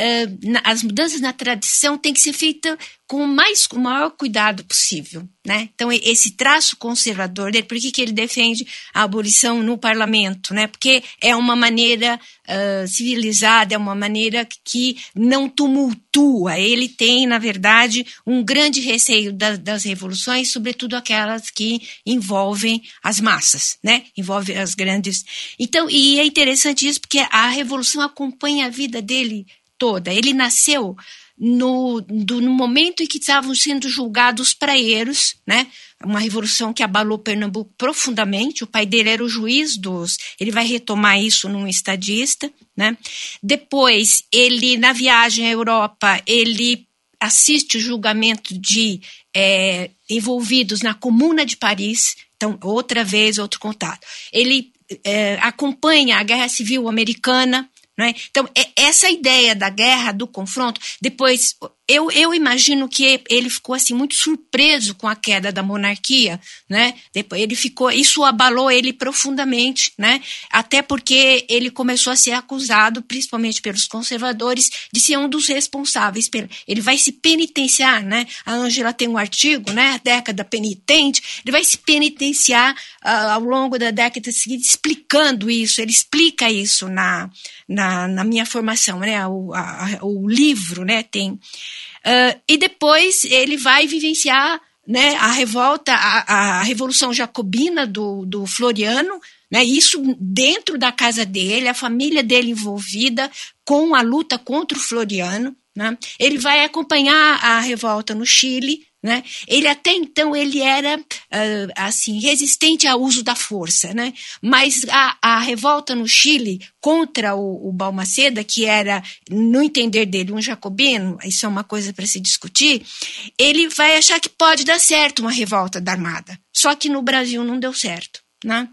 uh, as mudanças na tradição têm que ser feitas com o, mais, com o maior cuidado possível. Né? Então, esse traço conservador dele, por que, que ele defende a abolição no parlamento? Né? Porque é uma maneira uh, civilizada, é uma maneira que não tumultua. Ele tem, na verdade, um grande receio da, das revoluções, sobretudo aquelas que envolvem as massas, né? envolvem as grandes. Então, e é interessante isso, porque a revolução acompanha a vida dele toda. Ele nasceu no, do, no momento em que estavam sendo julgados os praeiros, né? Uma revolução que abalou Pernambuco profundamente. O pai dele era o juiz dos. Ele vai retomar isso num estadista, né? Depois, ele na viagem à Europa, ele assiste o julgamento de é, envolvidos na Comuna de Paris. Então, outra vez, outro contato. Ele é, acompanha a Guerra Civil Americana, é? Então, é essa ideia da guerra, do confronto, depois eu, eu imagino que ele ficou assim muito surpreso com a queda da monarquia, né? Depois ele ficou, isso abalou ele profundamente, né? Até porque ele começou a ser acusado, principalmente pelos conservadores, de ser um dos responsáveis. Ele vai se penitenciar, né? A Angela tem um artigo, né? A década penitente. Ele vai se penitenciar uh, ao longo da década seguinte, explicando isso. Ele explica isso na, na, na minha formação, né? O, a, o livro, né? Tem Uh, e depois ele vai vivenciar né, a revolta, a, a revolução jacobina do, do Floriano, né, isso dentro da casa dele, a família dele envolvida com a luta contra o Floriano. Né? Ele vai acompanhar a revolta no Chile, né? Ele até então ele era uh, assim resistente ao uso da força, né? mas a, a revolta no Chile contra o, o Balmaceda, que era, no entender dele, um jacobino, isso é uma coisa para se discutir, ele vai achar que pode dar certo uma revolta da Armada. Só que no Brasil não deu certo. Né?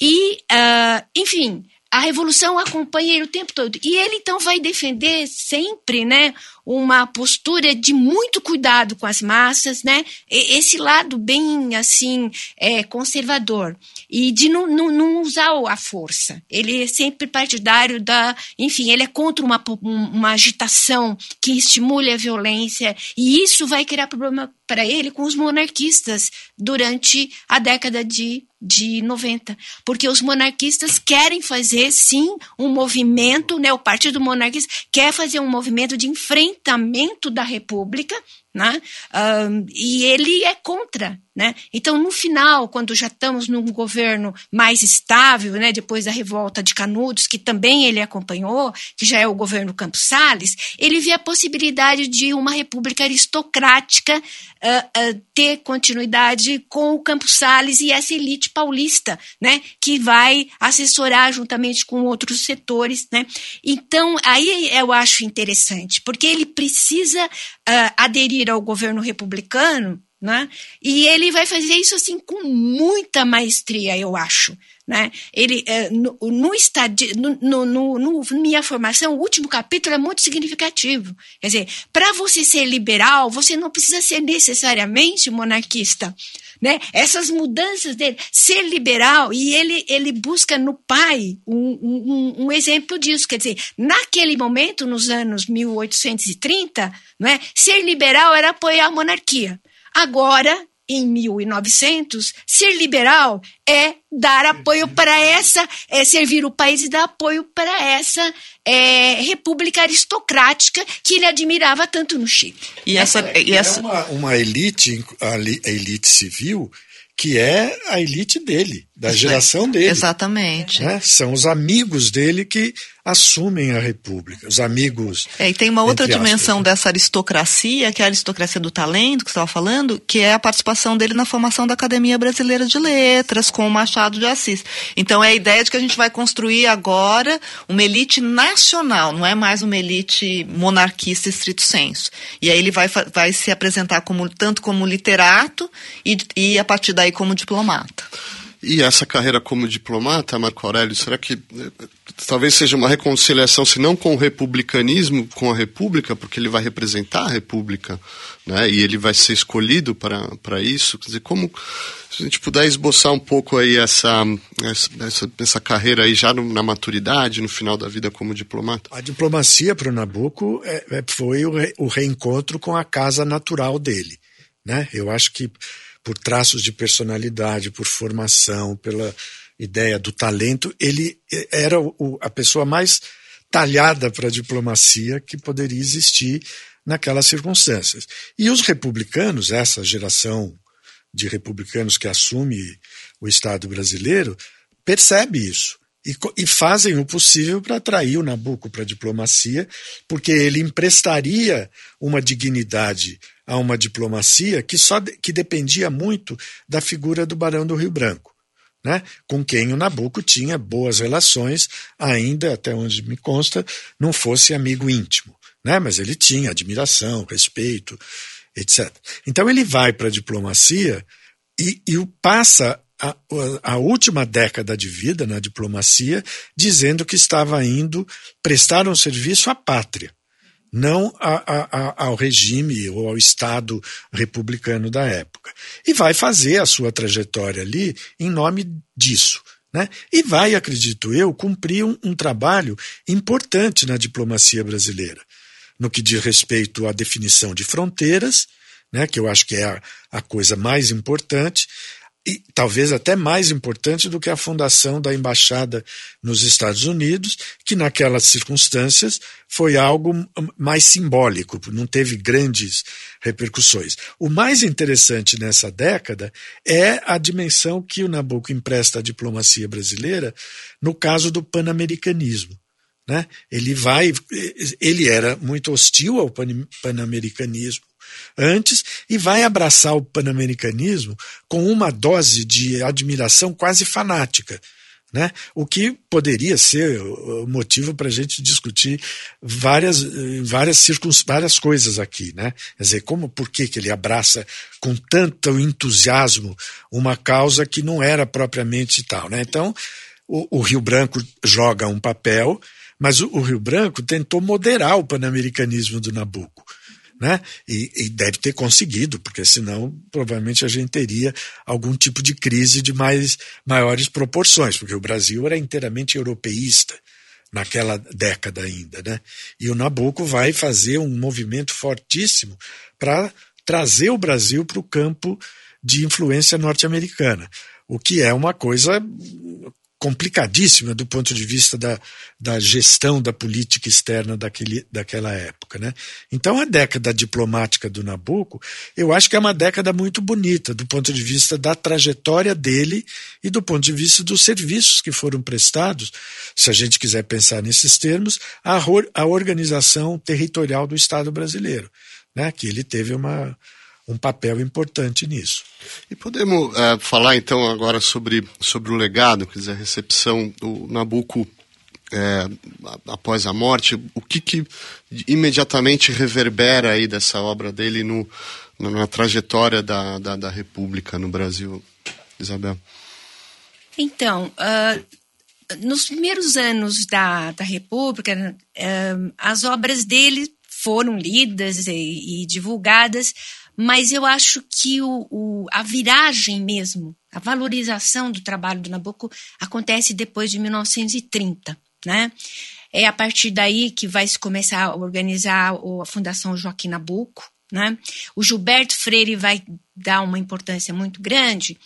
E, uh, enfim, a revolução acompanha ele o tempo todo. E ele então vai defender sempre, né, uma postura de muito cuidado com as massas, né, esse lado bem assim é, conservador. E de não, não, não, usar a força. Ele é sempre partidário da, enfim, ele é contra uma, uma agitação que estimule a violência. E isso vai criar problema para ele com os monarquistas durante a década de de 90, porque os monarquistas querem fazer sim um movimento, né, o Partido Monarquista quer fazer um movimento de enfrentamento da República, né? Um, e ele é contra. Né? Então, no final, quando já estamos num governo mais estável, né, depois da revolta de Canudos, que também ele acompanhou, que já é o governo Campos Salles, ele vê a possibilidade de uma república aristocrática uh, uh, ter continuidade com o Campos Salles e essa elite paulista, né, que vai assessorar juntamente com outros setores. Né? Então, aí eu acho interessante, porque ele precisa uh, aderir ao governo republicano né? E ele vai fazer isso assim com muita maestria, eu acho. Né? Ele, é, no, no, estadi, no, no, no, minha formação, o último capítulo é muito significativo. Quer dizer, para você ser liberal, você não precisa ser necessariamente monarquista. Né? Essas mudanças dele, ser liberal, e ele, ele busca no pai um, um, um exemplo disso. Quer dizer, naquele momento, nos anos 1830, não é? ser liberal era apoiar a monarquia. Agora, em 1900, ser liberal é dar apoio para essa, é servir o país e dar apoio para essa é, república aristocrática que ele admirava tanto no Chile. E essa, é, e essa... É uma, uma elite, a elite civil, que é a elite dele, da geração dele. Exatamente. Né? São os amigos dele que assumem a República, os amigos. É, e tem uma outra dimensão aspas, né? dessa aristocracia, que é a aristocracia do talento, que você estava falando, que é a participação dele na formação da Academia Brasileira de Letras, com o Machado de Assis. Então é a ideia de que a gente vai construir agora uma elite nacional, não é mais uma elite monarquista estrito senso. E aí ele vai, vai se apresentar como, tanto como literato e, e a partir daí como diplomata. E essa carreira como diplomata, Marco Aurélio, será que eh, talvez seja uma reconciliação, se não com o republicanismo, com a República, porque ele vai representar a República, né? E ele vai ser escolhido para, isso. Quer dizer, como se a gente puder esboçar um pouco aí essa, essa, essa carreira aí já no, na maturidade, no final da vida como diplomata? A diplomacia para o Nabucco é, é, foi o, re, o reencontro com a casa natural dele, né? Eu acho que por traços de personalidade, por formação, pela ideia do talento, ele era o, a pessoa mais talhada para a diplomacia que poderia existir naquelas circunstâncias. E os republicanos, essa geração de republicanos que assume o Estado brasileiro, percebe isso. E, e fazem o possível para atrair o Nabucco para a diplomacia, porque ele emprestaria uma dignidade a uma diplomacia que só que dependia muito da figura do Barão do Rio Branco, né? com quem o Nabucco tinha boas relações, ainda, até onde me consta, não fosse amigo íntimo. Né? Mas ele tinha admiração, respeito, etc. Então ele vai para a diplomacia e, e passa a, a, última década de vida na diplomacia dizendo que estava indo prestar um serviço à pátria não a, a, ao regime ou ao Estado republicano da época. E vai fazer a sua trajetória ali em nome disso. Né? E vai, acredito eu, cumprir um, um trabalho importante na diplomacia brasileira, no que diz respeito à definição de fronteiras, né, que eu acho que é a, a coisa mais importante, e talvez até mais importante do que a fundação da embaixada nos Estados Unidos, que naquelas circunstâncias foi algo mais simbólico, não teve grandes repercussões. O mais interessante nessa década é a dimensão que o Nabucco empresta à diplomacia brasileira no caso do panamericanismo. Né? Ele vai, ele era muito hostil ao panamericanismo antes e vai abraçar o panamericanismo com uma dose de admiração quase fanática. Né? O que poderia ser motivo para a gente discutir várias, várias, circuns, várias coisas aqui. Né? Quer dizer, como, por que, que ele abraça com tanto entusiasmo uma causa que não era propriamente tal. Né? Então, o, o Rio Branco joga um papel, mas o, o Rio Branco tentou moderar o panamericanismo do Nabucco né? E, e, deve ter conseguido, porque senão provavelmente a gente teria algum tipo de crise de mais maiores proporções, porque o Brasil era inteiramente europeísta naquela década ainda, né? E o Nabucco vai fazer um movimento fortíssimo para trazer o Brasil para o campo de influência norte-americana, o que é uma coisa complicadíssima do ponto de vista da, da gestão da política externa daquele, daquela época. Né? Então, a década diplomática do Nabucco, eu acho que é uma década muito bonita do ponto de vista da trajetória dele e do ponto de vista dos serviços que foram prestados, se a gente quiser pensar nesses termos, à, organização territorial do Estado brasileiro, né? que ele teve uma um papel importante nisso. E podemos uh, falar então agora sobre, sobre o legado, quer dizer, a recepção do Nabucco é, após a morte, o que, que imediatamente reverbera aí dessa obra dele no, na trajetória da, da, da República no Brasil, Isabel? Então, uh, nos primeiros anos da, da República, uh, as obras dele foram lidas e, e divulgadas, mas eu acho que o, o, a viragem mesmo, a valorização do trabalho do Nabucco acontece depois de 1930, né? É a partir daí que vai se começar a organizar a Fundação Joaquim Nabuco, né? O Gilberto Freire vai dar uma importância muito grande.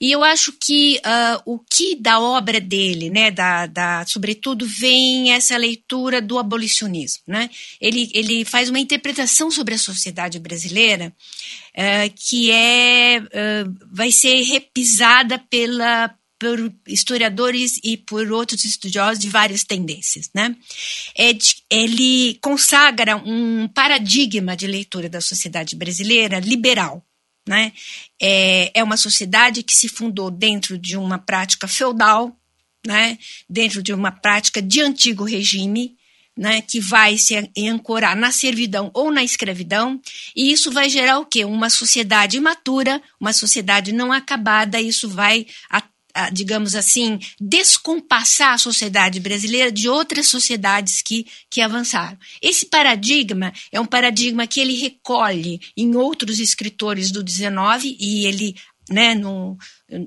E eu acho que uh, o que da obra dele, né, da, da, sobretudo, vem essa leitura do abolicionismo. Né? Ele, ele faz uma interpretação sobre a sociedade brasileira uh, que é, uh, vai ser repisada pela, por historiadores e por outros estudiosos de várias tendências. Né? É ele consagra um paradigma de leitura da sociedade brasileira liberal. Né? É, é uma sociedade que se fundou dentro de uma prática feudal, né? dentro de uma prática de antigo regime, né, que vai se ancorar na servidão ou na escravidão, e isso vai gerar o quê? Uma sociedade imatura, uma sociedade não acabada, isso vai digamos assim, descompassar a sociedade brasileira de outras sociedades que, que avançaram. Esse paradigma é um paradigma que ele recolhe em outros escritores do 19 e ele né, no,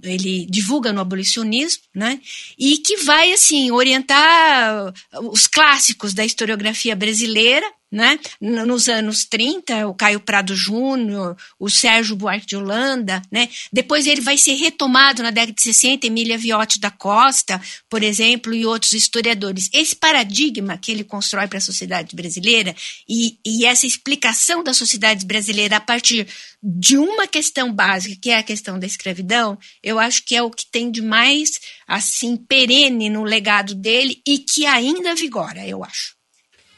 ele divulga no abolicionismo, né, e que vai assim orientar os clássicos da historiografia brasileira, né? Nos anos 30, o Caio Prado Júnior, o Sérgio Buarque de Holanda, né? Depois ele vai ser retomado na década de 60, Emília Viotti da Costa, por exemplo, e outros historiadores. Esse paradigma que ele constrói para a sociedade brasileira e, e essa explicação da sociedade brasileira a partir de uma questão básica, que é a questão da escravidão, eu acho que é o que tem de mais assim perene no legado dele e que ainda vigora, eu acho.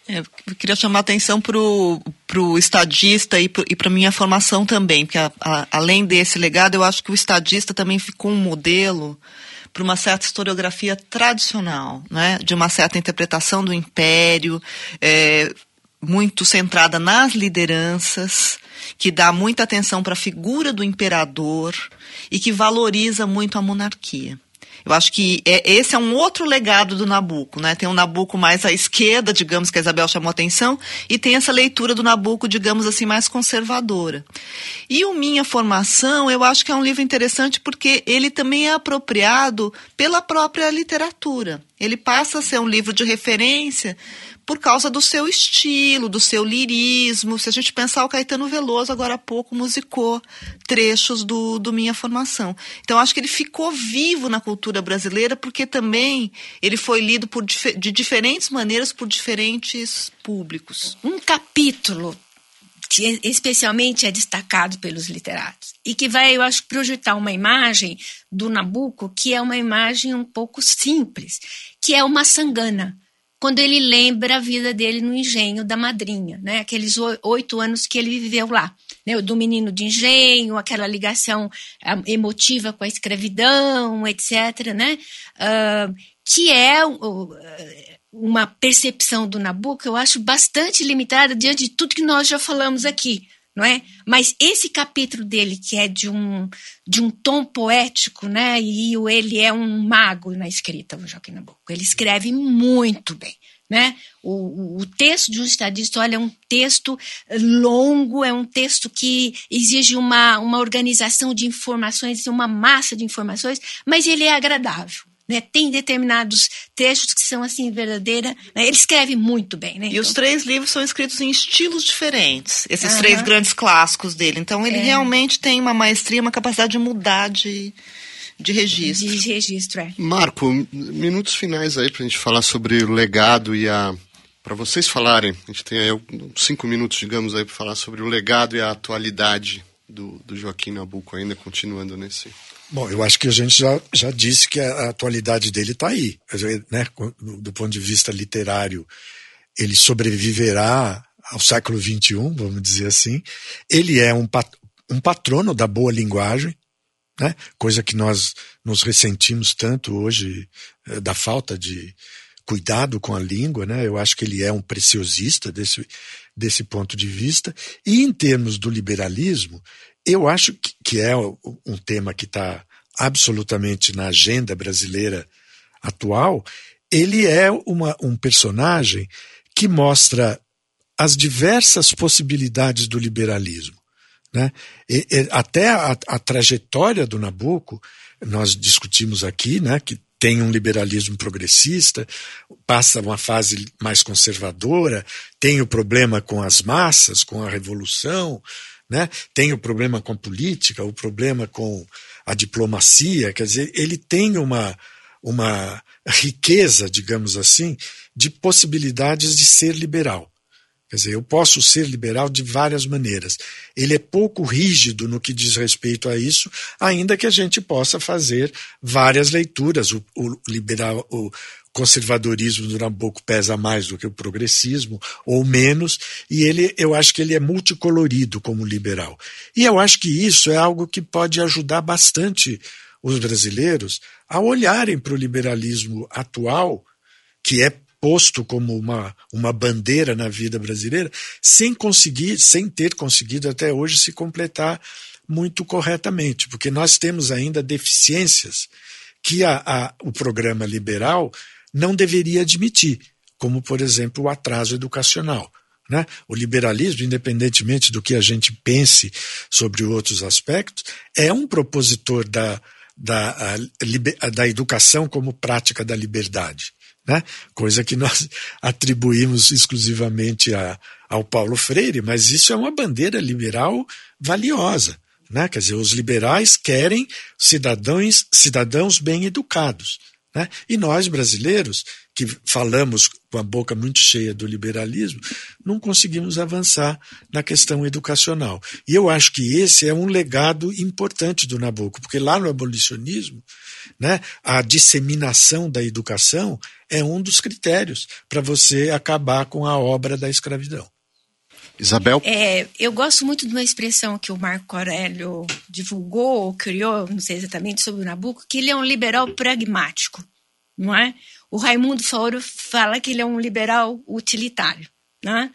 É, eu queria chamar a atenção para o estadista e para a minha formação também, porque a, a, além desse legado, eu acho que o estadista também ficou um modelo para uma certa historiografia tradicional, né? de uma certa interpretação do império, é, muito centrada nas lideranças, que dá muita atenção para a figura do imperador e que valoriza muito a monarquia. Eu acho que é, esse é um outro legado do Nabucco, né? Tem um Nabucco mais à esquerda, digamos, que a Isabel chamou atenção, e tem essa leitura do Nabucco, digamos assim, mais conservadora. E o Minha Formação, eu acho que é um livro interessante porque ele também é apropriado pela própria literatura. Ele passa a ser um livro de referência por causa do seu estilo, do seu lirismo. Se a gente pensar, o Caetano Veloso, agora há pouco, musicou trechos do, do Minha Formação. Então, acho que ele ficou vivo na cultura brasileira porque também ele foi lido por, de diferentes maneiras por diferentes públicos. Um capítulo que especialmente é destacado pelos literatos e que vai, eu acho, projetar uma imagem do Nabucco que é uma imagem um pouco simples, que é uma sangana quando ele lembra a vida dele no engenho da madrinha, né? Aqueles oito anos que ele viveu lá, né? Do menino de engenho, aquela ligação ah, emotiva com a escravidão, etc., né? Uh, que é uma percepção do Nabucco, eu acho bastante limitada diante de tudo que nós já falamos aqui, não é? Mas esse capítulo dele, que é de um, de um tom poético, né? E ele é um mago na escrita, o Joaquim Nabuco. Ele escreve muito bem. Né? O, o, texto de um estadista olha, é um texto longo, é um texto que exige uma, uma organização de informações, uma massa de informações, mas ele é agradável. Né, tem determinados trechos que são assim verdadeira. Né, ele escreve muito bem, né? E então, os três livros são escritos em estilos diferentes. Esses uh -huh. três grandes clássicos dele. Então ele é. realmente tem uma maestria, uma capacidade de mudar de, de registro. De registro, é. Marco, minutos finais aí para a gente falar sobre o legado e a para vocês falarem. A gente tem aí cinco minutos, digamos, aí para falar sobre o legado e a atualidade do, do Joaquim Nabuco ainda continuando nesse Bom, eu acho que a gente já, já disse que a, atualidade dele está aí. Né? Do ponto de vista literário, ele sobreviverá ao século XXI, vamos dizer assim. Ele é um, pat, um patrono da boa linguagem, né? coisa que nós nos ressentimos tanto hoje eh, da falta de cuidado com a língua. Né? Eu acho que ele é um preciosista desse, desse ponto de vista. E em termos do liberalismo, eu acho que é um tema que está absolutamente na agenda brasileira atual. Ele é uma, um personagem que mostra as diversas possibilidades do liberalismo. Né? E, e, até a, a, trajetória do Nabucco, nós discutimos aqui, né, que tem um liberalismo progressista, passa uma fase mais conservadora, tem o problema com as massas, com a revolução, né? tem o problema com a política, o problema com a diplomacia, quer dizer, ele tem uma, uma riqueza, digamos assim, de possibilidades de ser liberal. Quer dizer, eu posso ser liberal de várias maneiras. Ele é pouco rígido no que diz respeito a isso, ainda que a gente possa fazer várias leituras. O, o liberal, o conservadorismo do Nabucco pesa mais do que o progressismo, ou menos, e ele, eu acho que ele é multicolorido como liberal. E eu acho que isso é algo que pode ajudar bastante os brasileiros a olharem para o liberalismo atual, que é posto como uma, uma bandeira na vida brasileira, sem conseguir, sem ter conseguido até hoje se completar muito corretamente, porque nós temos ainda deficiências que a, a, o programa liberal não deveria admitir, como, por exemplo, o atraso educacional. Né? O liberalismo, independentemente do que a gente pense sobre outros aspectos, é um propositor da, da, a, da educação como prática da liberdade né? coisa que nós <laughs> atribuímos exclusivamente a, ao Paulo Freire, mas isso é uma bandeira liberal valiosa. Né? Quer dizer, os liberais querem cidadãos, cidadãos bem educados. Né? E nós, brasileiros, que falamos com a boca muito cheia do liberalismo, não conseguimos avançar na questão educacional. E eu acho que esse é um legado importante do Nabucco, porque lá no abolicionismo, né, a disseminação da educação é um dos critérios para você acabar com a obra da escravidão. Isabel? É, eu gosto muito de uma expressão que o Marco Aurélio divulgou ou criou, não sei exatamente, sobre o Nabucco, que ele é um liberal pragmático, não é? O Raimundo Faoro fala que ele é um liberal utilitário. Né?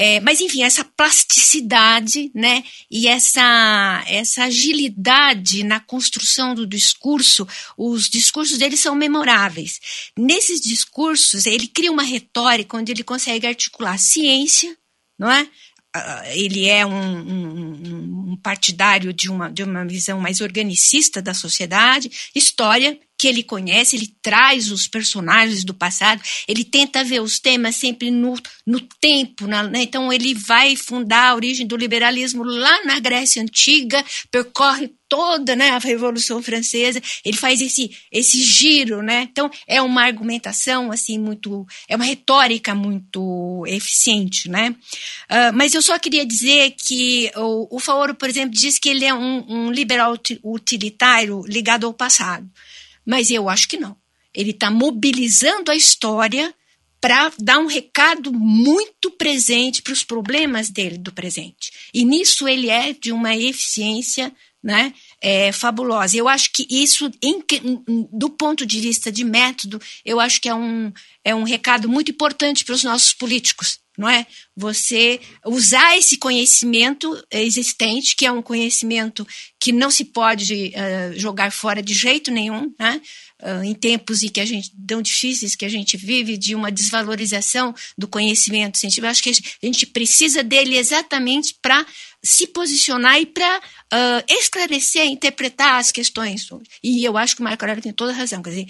É, mas enfim, essa plasticidade, né, e essa essa agilidade na construção do discurso, os discursos dele são memoráveis. Nesses discursos, ele cria uma retórica onde ele consegue articular ciência, não é? Ah, ele é um, um, um, partidário de uma, de uma visão mais organicista da sociedade, história, que ele conhece, ele traz os personagens do passado, ele tenta ver os temas sempre no, no tempo, na, né? então ele vai fundar a origem do liberalismo lá na Grécia Antiga, percorre toda né, a Revolução Francesa, ele faz esse, esse giro, né? Então é uma argumentação assim muito, é uma retórica muito eficiente, né? Uh, mas eu só queria dizer que o, o Faoro, por exemplo, diz que ele é um, um liberal utilitário ligado ao passado. Mas eu acho que não. Ele está mobilizando a história para dar um recado muito presente para os problemas dele do presente. E nisso ele é de uma eficiência né, é, fabulosa. Eu acho que isso, em, do ponto de vista de método, eu acho que é um, é um recado muito importante para os nossos políticos não é? Você usar esse conhecimento existente, que é um conhecimento que não se pode uh, jogar fora de jeito nenhum, né? Uh, em tempos em que a gente tão difíceis que a gente vive de uma desvalorização do conhecimento científico, acho que a gente precisa dele exatamente para se posicionar e para uh, esclarecer, interpretar as questões. E eu acho que o Marco Aurélio tem toda a razão. Quer dizer,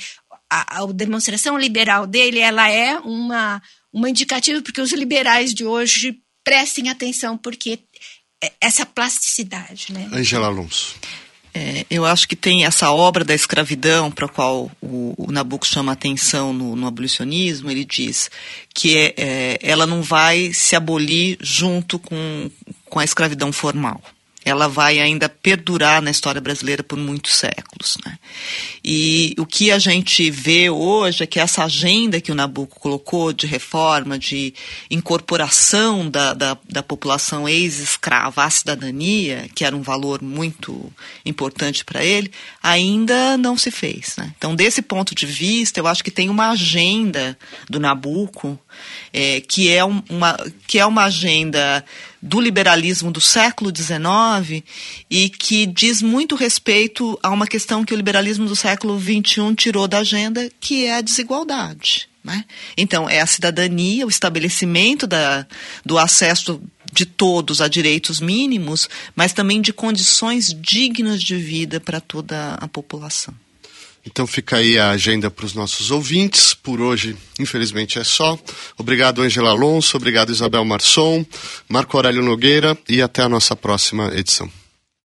a, a demonstração liberal dele ela é uma uma indicativa porque os liberais de hoje prestem atenção, porque é essa plasticidade. Né? Angela Alonso. É, eu acho que tem essa obra da escravidão para a qual o, o Nabucco chama atenção no, no abolicionismo. Ele diz que é, é, ela não vai se abolir junto com, com a escravidão formal ela vai ainda perdurar na história brasileira por muitos séculos. Né? E o que a gente vê hoje é que essa agenda que o Nabucco colocou de reforma, de incorporação da, da, da população ex-escrava à cidadania, que era um valor muito importante para ele, ainda não se fez. Né? Então, desse ponto de vista, eu acho que tem uma agenda do Nabucco é, que, é uma, que é uma agenda do liberalismo do século XIX e que diz muito respeito a uma questão que o liberalismo do século XXI tirou da agenda, que é a desigualdade. Né? Então, é a cidadania, o estabelecimento da, do acesso de todos a direitos mínimos, mas também de condições dignas de vida para toda a população. Então fica aí a agenda para os nossos ouvintes. Por hoje, infelizmente, é só. Obrigado, Angela Alonso. Obrigado, Isabel Marçom. Marco Aurélio Nogueira. E até a nossa próxima edição.